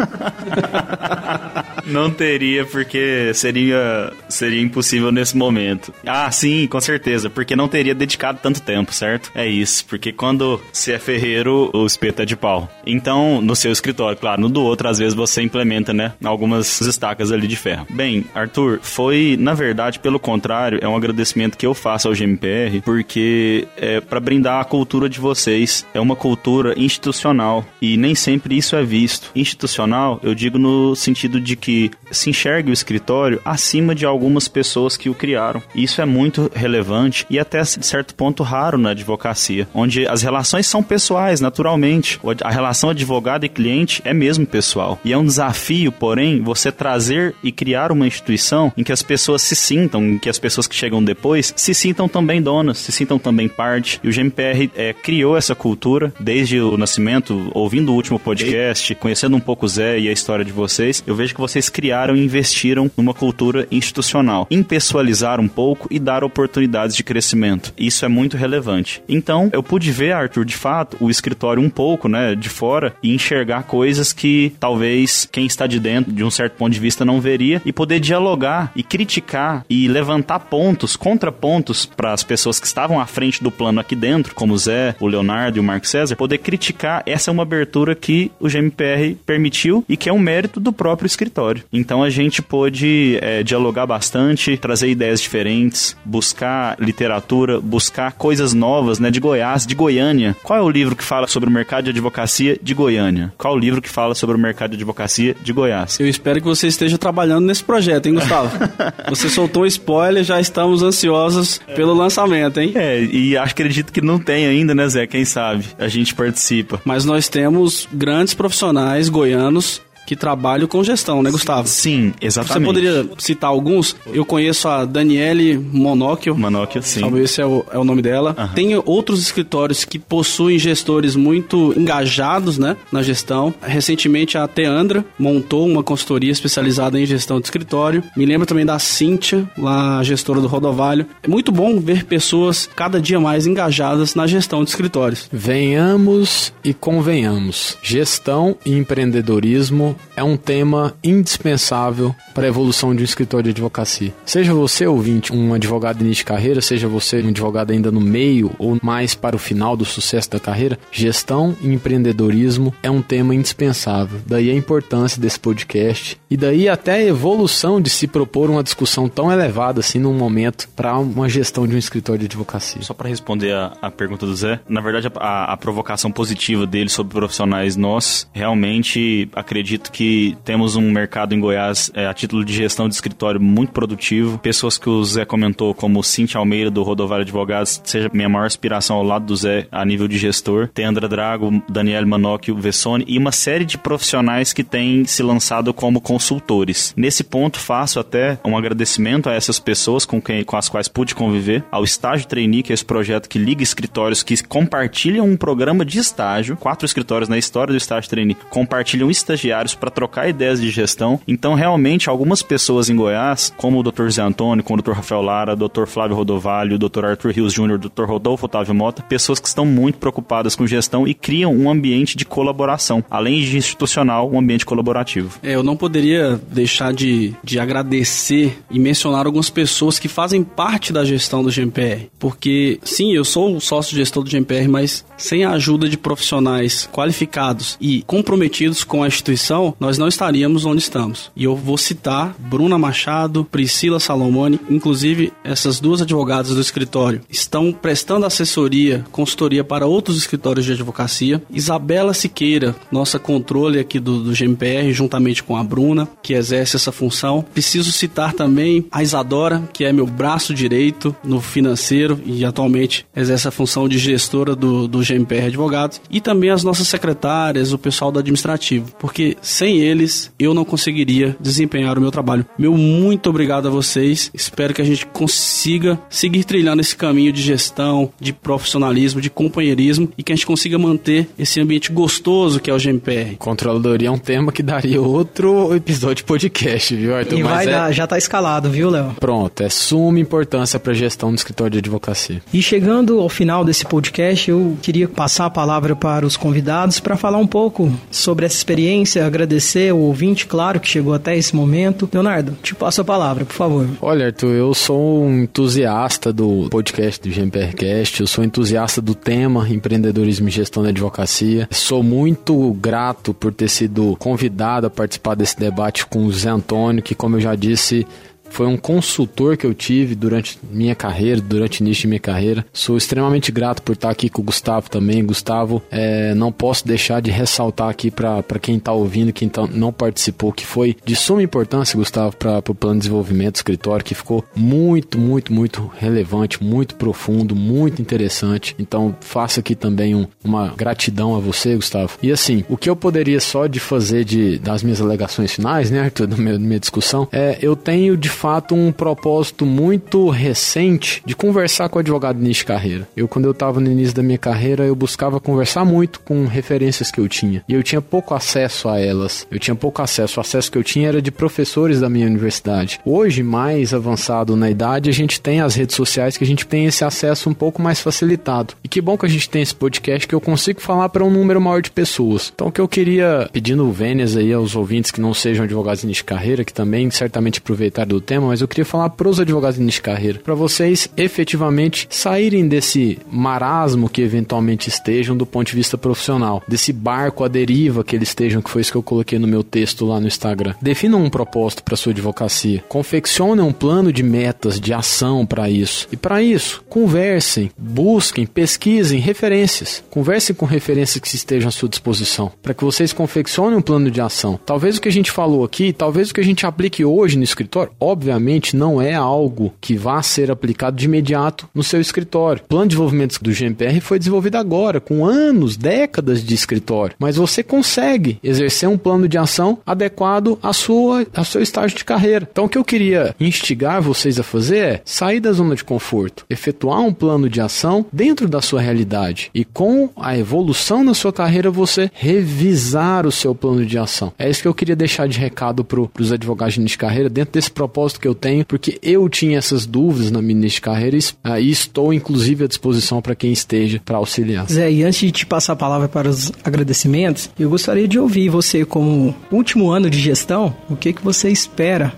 (laughs) não teria, porque seria, seria impossível nesse momento. Ah, sim, com certeza, porque não teria dedicado tanto tempo, certo? É isso, porque quando você é ferreiro, o espeto é de pau. Então, no seu escritório, claro, no do outro, às vezes você implementa, né, algumas estacas ali de ferro. Bem, Arthur, foi, na verdade, pelo contrário, é um agradecimento que eu faço ao GMPR, porque é para brindar a cultura de vocês. É uma cultura institucional e nem sempre isso é visto. Institucional, eu digo no sentido de que se enxergue o escritório acima de algumas pessoas que o criaram. Isso é muito relevante e até de certo ponto raro na advocacia, onde as relações são pessoais, naturalmente. A relação advogado e cliente é mesmo pessoal. E é um desafio, porém, você trazer e criar uma instituição em que as pessoas se sintam, em que as pessoas que chegam depois se sintam também donas, se sintam também parte. E o GMPR é, criou essa cultura desde o nascimento, ouvindo o último podcast, conhecendo um pouco o Zé e a história de vocês, eu vejo que vocês criaram e investiram numa cultura institucional, impessoalizar um pouco e dar oportunidades de crescimento. Isso é muito relevante. Então, eu pude ver, Arthur, de fato, o escritório um pouco, né, de fora e enxergar coisas que talvez quem está de dentro, de um certo ponto de vista, não veria e poder dialogar e criticar e levantar pontos, contrapontos para as pessoas que estavam à frente do plano aqui dentro, como o Zé, o Leonardo e o Marco César, poder criticar essa é uma abertura que o GMPR permitiu e que é um mérito do próprio escritório. Então a gente pôde é, dialogar bastante, trazer ideias diferentes, buscar literatura, buscar coisas novas, né, de Goiás, de Goiânia. Qual é o livro que fala sobre o mercado de advocacia de Goiânia? Qual é o livro que fala sobre o mercado de advocacia de Goiás? Eu espero que você esteja trabalhando nesse projeto, hein, Gustavo? (laughs) você soltou um spoiler, já estamos ansiosos pelo lançamento, hein? É, e acredito que não tem ainda, né, Zé? Quem sabe? A gente participa participa. Mas nós temos grandes profissionais goianos que trabalham com gestão, né, Gustavo? Sim, exatamente. Você poderia citar alguns? Eu conheço a Daniele Monocchio. Monocchio, sim. Talvez esse é o, é o nome dela. Uhum. Tem outros escritórios que possuem gestores muito engajados, né, na gestão. Recentemente a Teandra montou uma consultoria especializada em gestão de escritório. Me lembro também da Cíntia, lá gestora do Rodovalho. É muito bom ver pessoas cada dia mais engajadas na gestão de escritórios. Venhamos e convenhamos. Gestão e empreendedorismo é um tema indispensável para a evolução de um escritório de advocacia. Seja você, ouvinte, um advogado início de carreira, seja você um advogado ainda no meio ou mais para o final do sucesso da carreira, gestão e empreendedorismo é um tema indispensável. Daí a importância desse podcast e daí até a evolução de se propor uma discussão tão elevada assim num momento para uma gestão de um escritório de advocacia. Só para responder a, a, pergunta do Zé, na verdade a, a, a provocação positiva dele sobre profissionais nós realmente acredito acredito que temos um mercado em Goiás é, a título de gestão de escritório muito produtivo. Pessoas que o Zé comentou, como Cintia Almeida, do Rodovalho Advogados, seja minha maior aspiração ao lado do Zé a nível de gestor. Tem André Drago, Daniel Manocchio, Vessone e uma série de profissionais que têm se lançado como consultores. Nesse ponto, faço até um agradecimento a essas pessoas com, quem, com as quais pude conviver, ao Estágio Trainee, que é esse projeto que liga escritórios que compartilham um programa de estágio, quatro escritórios na história do Estágio Trainee compartilham estagiários para trocar ideias de gestão. Então, realmente, algumas pessoas em Goiás, como o Dr. Zé Antônio, como o Dr. Rafael Lara, o Dr. Flávio Rodovalho, o Dr. Arthur Rios Jr., o Dr. Rodolfo Otávio Mota, pessoas que estão muito preocupadas com gestão e criam um ambiente de colaboração, além de institucional, um ambiente colaborativo. É, eu não poderia deixar de, de agradecer e mencionar algumas pessoas que fazem parte da gestão do GMPR, porque sim, eu sou o sócio gestor do GMPR, mas sem a ajuda de profissionais qualificados e comprometidos com a instituição, nós não estaríamos onde estamos. E eu vou citar Bruna Machado, Priscila Salomone, inclusive essas duas advogadas do escritório estão prestando assessoria, consultoria para outros escritórios de advocacia. Isabela Siqueira, nossa controle aqui do, do GMPR, juntamente com a Bruna, que exerce essa função. Preciso citar também a Isadora, que é meu braço direito no financeiro e atualmente exerce a função de gestora do, do GMPR Advogados. E também as nossas secretárias, o pessoal do administrativo, porque sem eles eu não conseguiria desempenhar o meu trabalho. Meu muito obrigado a vocês. Espero que a gente consiga seguir trilhando esse caminho de gestão, de profissionalismo, de companheirismo e que a gente consiga manter esse ambiente gostoso que é o GMPR. Controladoria é um tema que daria outro episódio de podcast, viu, Arthur? E Mas vai é... dar, já tá escalado, viu, Léo? Pronto, é suma importância para a gestão do escritório de advocacia. E chegando ao final desse podcast, eu queria passar a palavra para os convidados para falar um pouco sobre essa experiência, agradecer o ouvinte, claro, que chegou até esse momento. Leonardo, te passo a palavra, por favor. Olha, Arthur, eu sou um entusiasta do podcast do GMPRcast, eu sou entusiasta do tema empreendedorismo e gestão da advocacia. Sou muito grato por ter sido convidado a participar desse debate com o Zé Antônio, que, como eu já disse, foi um consultor que eu tive durante minha carreira, durante o início de minha carreira. Sou extremamente grato por estar aqui com o Gustavo também. Gustavo, é, não posso deixar de ressaltar aqui para quem está ouvindo, quem tá, não participou, que foi de suma importância, Gustavo, para o plano de desenvolvimento do escritório, que ficou muito, muito, muito relevante, muito profundo, muito interessante. Então, faço aqui também um, uma gratidão a você, Gustavo. E assim, o que eu poderia só de fazer de, das minhas alegações finais, né, Arthur, da minha, da minha discussão, é eu tenho de fato um propósito muito recente de conversar com o advogado início de carreira. Eu, quando eu estava no início da minha carreira, eu buscava conversar muito com referências que eu tinha. E eu tinha pouco acesso a elas. Eu tinha pouco acesso. O acesso que eu tinha era de professores da minha universidade. Hoje, mais avançado na idade, a gente tem as redes sociais que a gente tem esse acesso um pouco mais facilitado. E que bom que a gente tem esse podcast que eu consigo falar para um número maior de pessoas. Então, o que eu queria, pedindo vênias aí aos ouvintes que não sejam advogados de de carreira, que também certamente aproveitaram do tema, mas eu queria falar para os advogados de início de carreira, para vocês efetivamente saírem desse marasmo que eventualmente estejam do ponto de vista profissional, desse barco à deriva que eles estejam, que foi isso que eu coloquei no meu texto lá no Instagram. Definam um propósito para sua advocacia, confeccionem um plano de metas, de ação para isso. E para isso, conversem, busquem, pesquisem referências. Conversem com referências que estejam à sua disposição, para que vocês confeccionem um plano de ação. Talvez o que a gente falou aqui, talvez o que a gente aplique hoje no escritório, obviamente não é algo que vá ser aplicado de imediato no seu escritório. O plano de desenvolvimento do GMPR foi desenvolvido agora, com anos, décadas de escritório, mas você consegue exercer um plano de ação adequado à sua, ao seu estágio de carreira. Então, o que eu queria instigar vocês a fazer é sair da zona de conforto, efetuar um plano de ação dentro da sua realidade e com a evolução na sua carreira você revisar o seu plano de ação. É isso que eu queria deixar de recado para os advogados de carreira dentro desse propósito propósito que eu tenho, porque eu tinha essas dúvidas na minha início de carreira e, estou, inclusive, à disposição para quem esteja para auxiliar. Zé, e antes de te passar a palavra para os agradecimentos, eu gostaria de ouvir você, como último ano de gestão, o que, que você espera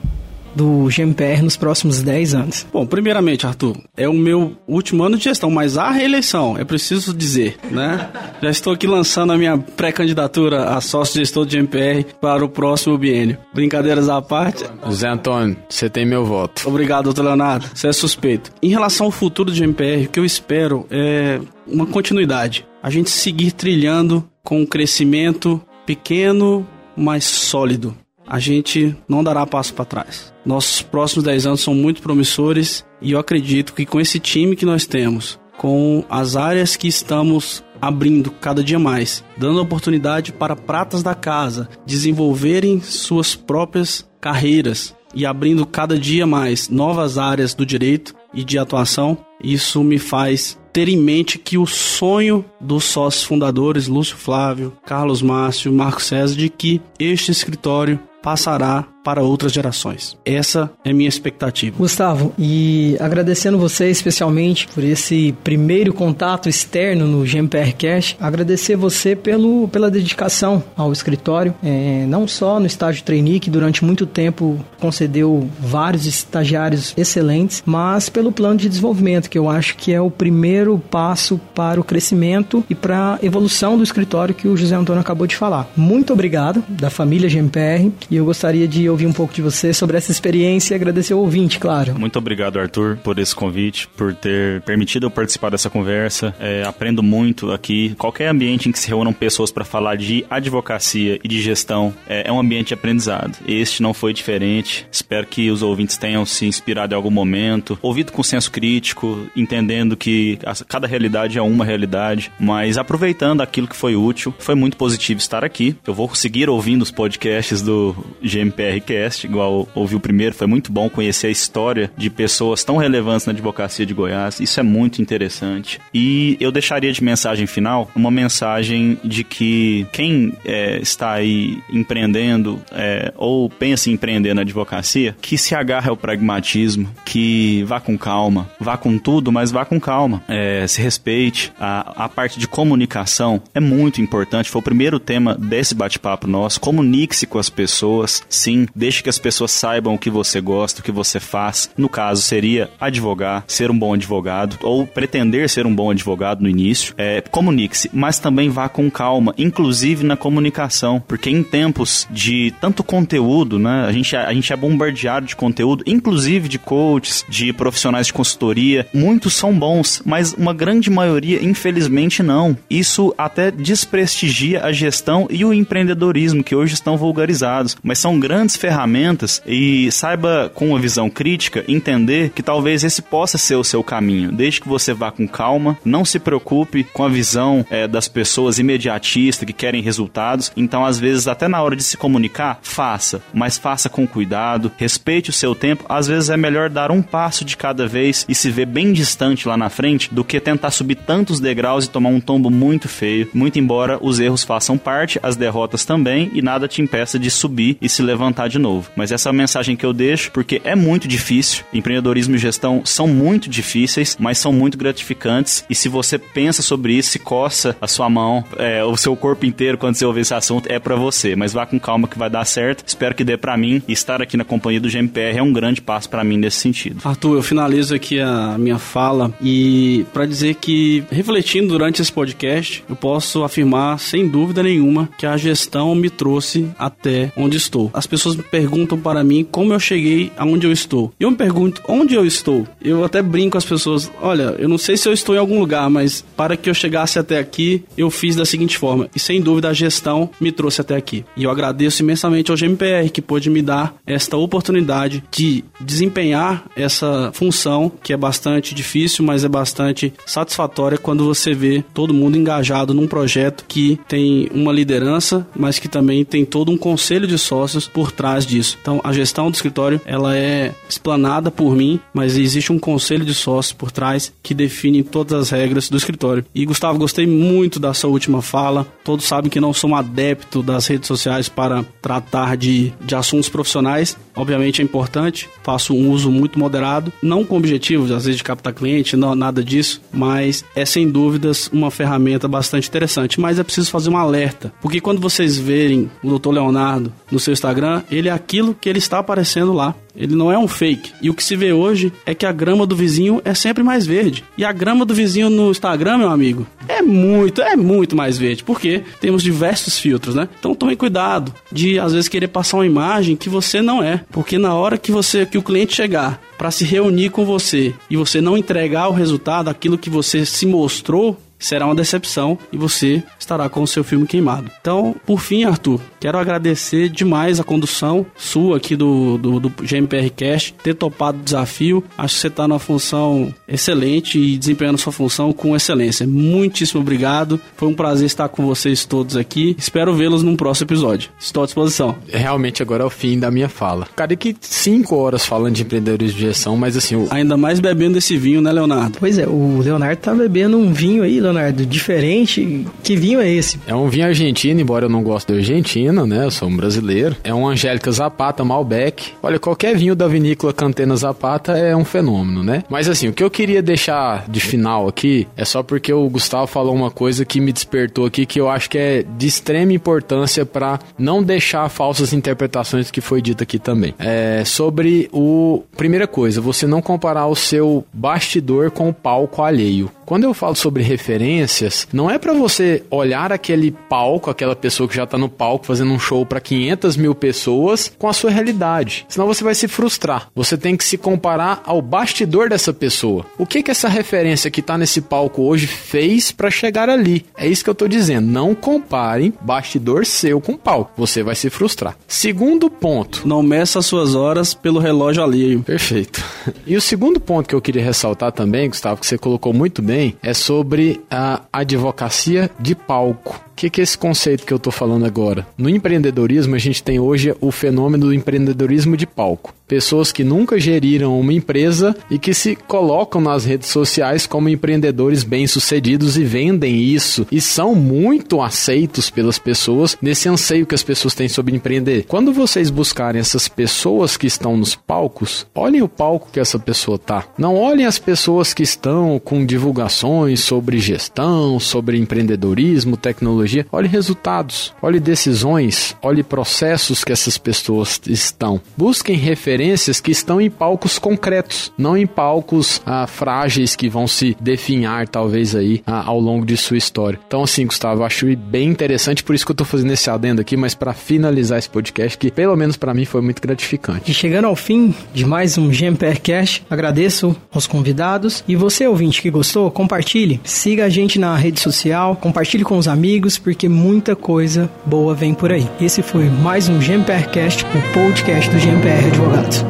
do GMPR nos próximos 10 anos? Bom, primeiramente, Arthur, é o meu último ano de gestão, mas a reeleição, é preciso dizer, né? Já estou aqui lançando a minha pré-candidatura a sócio gestor do GMPR para o próximo biênio. Brincadeiras à parte. Zé Antônio, você tem meu voto. Obrigado, doutor Leonardo. Você é suspeito. Em relação ao futuro do GMPR, o que eu espero é uma continuidade. A gente seguir trilhando com um crescimento pequeno, mais sólido. A gente não dará passo para trás. Nossos próximos 10 anos são muito promissores e eu acredito que com esse time que nós temos, com as áreas que estamos abrindo cada dia mais, dando oportunidade para pratas da casa desenvolverem suas próprias carreiras e abrindo cada dia mais novas áreas do direito e de atuação, isso me faz ter em mente que o sonho dos sócios fundadores, Lúcio Flávio, Carlos Márcio, Marco César, de que este escritório passará para outras gerações. Essa é minha expectativa. Gustavo, e agradecendo você especialmente por esse primeiro contato externo no GMPR Cash, agradecer você pelo, pela dedicação ao escritório, é, não só no estágio trainee, que durante muito tempo concedeu vários estagiários excelentes, mas pelo plano de desenvolvimento, que eu acho que é o primeiro passo para o crescimento e para a evolução do escritório que o José Antônio acabou de falar. Muito obrigado, da família GMPR, e eu gostaria de ouvir um pouco de você sobre essa experiência e agradecer ao ouvinte, claro. Muito obrigado, Arthur, por esse convite, por ter permitido eu participar dessa conversa. É, aprendo muito aqui. Qualquer ambiente em que se reúnam pessoas para falar de advocacia e de gestão é, é um ambiente de aprendizado. Este não foi diferente. Espero que os ouvintes tenham se inspirado em algum momento, ouvido com senso crítico, entendendo que cada realidade é uma realidade, mas aproveitando aquilo que foi útil. Foi muito positivo estar aqui. Eu vou seguir ouvindo os podcasts do GMPR podcast, igual ouvi o primeiro, foi muito bom conhecer a história de pessoas tão relevantes na advocacia de Goiás. Isso é muito interessante. E eu deixaria de mensagem final uma mensagem de que quem é, está aí empreendendo é, ou pensa em empreender na advocacia, que se agarre ao pragmatismo, que vá com calma, vá com tudo, mas vá com calma. É, se respeite. A, a parte de comunicação é muito importante. Foi o primeiro tema desse bate-papo nosso. Comunique-se com as pessoas. Sim, Deixe que as pessoas saibam o que você gosta, o que você faz. No caso, seria advogar, ser um bom advogado, ou pretender ser um bom advogado no início. É, Comunique-se, mas também vá com calma, inclusive na comunicação, porque em tempos de tanto conteúdo, né? A gente, a gente é bombardeado de conteúdo, inclusive de coaches, de profissionais de consultoria. Muitos são bons, mas uma grande maioria, infelizmente, não. Isso até desprestigia a gestão e o empreendedorismo, que hoje estão vulgarizados, mas são grandes ferramentas e saiba, com uma visão crítica, entender que talvez esse possa ser o seu caminho. Desde que você vá com calma, não se preocupe com a visão é, das pessoas imediatistas que querem resultados. Então, às vezes, até na hora de se comunicar, faça, mas faça com cuidado, respeite o seu tempo. Às vezes é melhor dar um passo de cada vez e se ver bem distante lá na frente do que tentar subir tantos degraus e tomar um tombo muito feio. Muito embora os erros façam parte, as derrotas também, e nada te impeça de subir e se levantar de novo. Mas essa é a mensagem que eu deixo, porque é muito difícil. Empreendedorismo e gestão são muito difíceis, mas são muito gratificantes. E se você pensa sobre isso, se coça a sua mão, é, o seu corpo inteiro quando você ouvir esse assunto, é para você. Mas vá com calma que vai dar certo. Espero que dê para mim. E estar aqui na companhia do GMPR é um grande passo para mim nesse sentido. Arthur, eu finalizo aqui a minha fala e para dizer que, refletindo durante esse podcast, eu posso afirmar sem dúvida nenhuma que a gestão me trouxe até onde estou. As pessoas perguntam para mim como eu cheguei aonde eu estou. E eu me pergunto onde eu estou. Eu até brinco com as pessoas: olha, eu não sei se eu estou em algum lugar, mas para que eu chegasse até aqui, eu fiz da seguinte forma. E sem dúvida a gestão me trouxe até aqui. E eu agradeço imensamente ao GMPR que pôde me dar esta oportunidade de desempenhar essa função que é bastante difícil, mas é bastante satisfatória quando você vê todo mundo engajado num projeto que tem uma liderança, mas que também tem todo um conselho de sócios por trás disso. Então, a gestão do escritório, ela é explanada por mim, mas existe um conselho de sócios por trás que define todas as regras do escritório. E Gustavo, gostei muito da sua última fala. Todos sabem que não sou um adepto das redes sociais para tratar de, de assuntos profissionais. Obviamente é importante, faço um uso muito moderado, não com objetivo, às vezes, de captar cliente, não, nada disso, mas é sem dúvidas uma ferramenta bastante interessante. Mas é preciso fazer um alerta, porque quando vocês verem o Dr. Leonardo no seu Instagram, ele é aquilo que ele está aparecendo lá. Ele não é um fake. E o que se vê hoje é que a grama do vizinho é sempre mais verde. E a grama do vizinho no Instagram, meu amigo, é muito, é muito mais verde. Porque temos diversos filtros, né? Então tome cuidado de às vezes querer passar uma imagem que você não é. Porque na hora que você que o cliente chegar para se reunir com você e você não entregar o resultado, aquilo que você se mostrou, será uma decepção e você estará com o seu filme queimado. Então, por fim, Arthur, quero agradecer demais a condução sua aqui do, do, do GMPR Cast, ter topado o desafio. Acho que você está numa função excelente e desempenhando sua função com excelência. Muitíssimo obrigado. Foi um prazer estar com vocês todos aqui. Espero vê-los num próximo episódio. Estou à disposição. Realmente agora é o fim da minha fala. Cara, que cinco horas falando de empreendedorismo de gestão, mas assim... O... Ainda mais bebendo esse vinho, né, Leonardo? Pois é, o Leonardo tá bebendo um vinho aí, Leonardo, diferente. Que vinho é esse? É um vinho argentino, embora eu não goste da Argentina, né? Eu sou um brasileiro. É um Angélica Zapata Malbec. Olha, qualquer vinho da vinícola Cantena Zapata é um fenômeno, né? Mas assim, o que eu queria deixar de final aqui é só porque o Gustavo falou uma coisa que me despertou aqui que eu acho que é de extrema importância para não deixar falsas interpretações que foi dito aqui também. É sobre o primeira coisa, você não comparar o seu bastidor com o palco alheio. Quando eu falo sobre referências, não é para você olhar aquele palco, aquela pessoa que já tá no palco fazendo um show para 500 mil pessoas com a sua realidade. Senão você vai se frustrar. Você tem que se comparar ao bastidor dessa pessoa. O que que essa referência que tá nesse palco hoje fez para chegar ali? É isso que eu tô dizendo. Não comparem bastidor seu com palco. Você vai se frustrar. Segundo ponto. Não meça suas horas pelo relógio alheio. Perfeito. (laughs) E o segundo ponto que eu queria ressaltar também, Gustavo, que você colocou muito bem é sobre a advocacia de palco. O que, que é esse conceito que eu estou falando agora? No empreendedorismo, a gente tem hoje o fenômeno do empreendedorismo de palco. Pessoas que nunca geriram uma empresa e que se colocam nas redes sociais como empreendedores bem-sucedidos e vendem isso e são muito aceitos pelas pessoas nesse anseio que as pessoas têm sobre empreender. Quando vocês buscarem essas pessoas que estão nos palcos, olhem o palco que essa pessoa tá. Não olhem as pessoas que estão com divulgações sobre gestão, sobre empreendedorismo, tecnologia tecnologia, olhe resultados, olhe decisões, olhe processos que essas pessoas estão. Busquem referências que estão em palcos concretos, não em palcos ah, frágeis que vão se definhar talvez aí ah, ao longo de sua história. Então assim, Gustavo, acho bem interessante, por isso que eu estou fazendo esse adendo aqui, mas para finalizar esse podcast, que pelo menos para mim foi muito gratificante. E chegando ao fim de mais um GMPR Cash, agradeço aos convidados e você ouvinte que gostou, compartilhe, siga a gente na rede social, compartilhe com os amigos, porque muita coisa boa vem por aí. Esse foi mais um GMPRcast, o podcast do GMPR Advogados.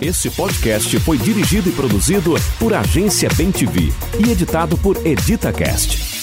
Esse podcast foi dirigido e produzido por Agência Bem TV e editado por EditaCast.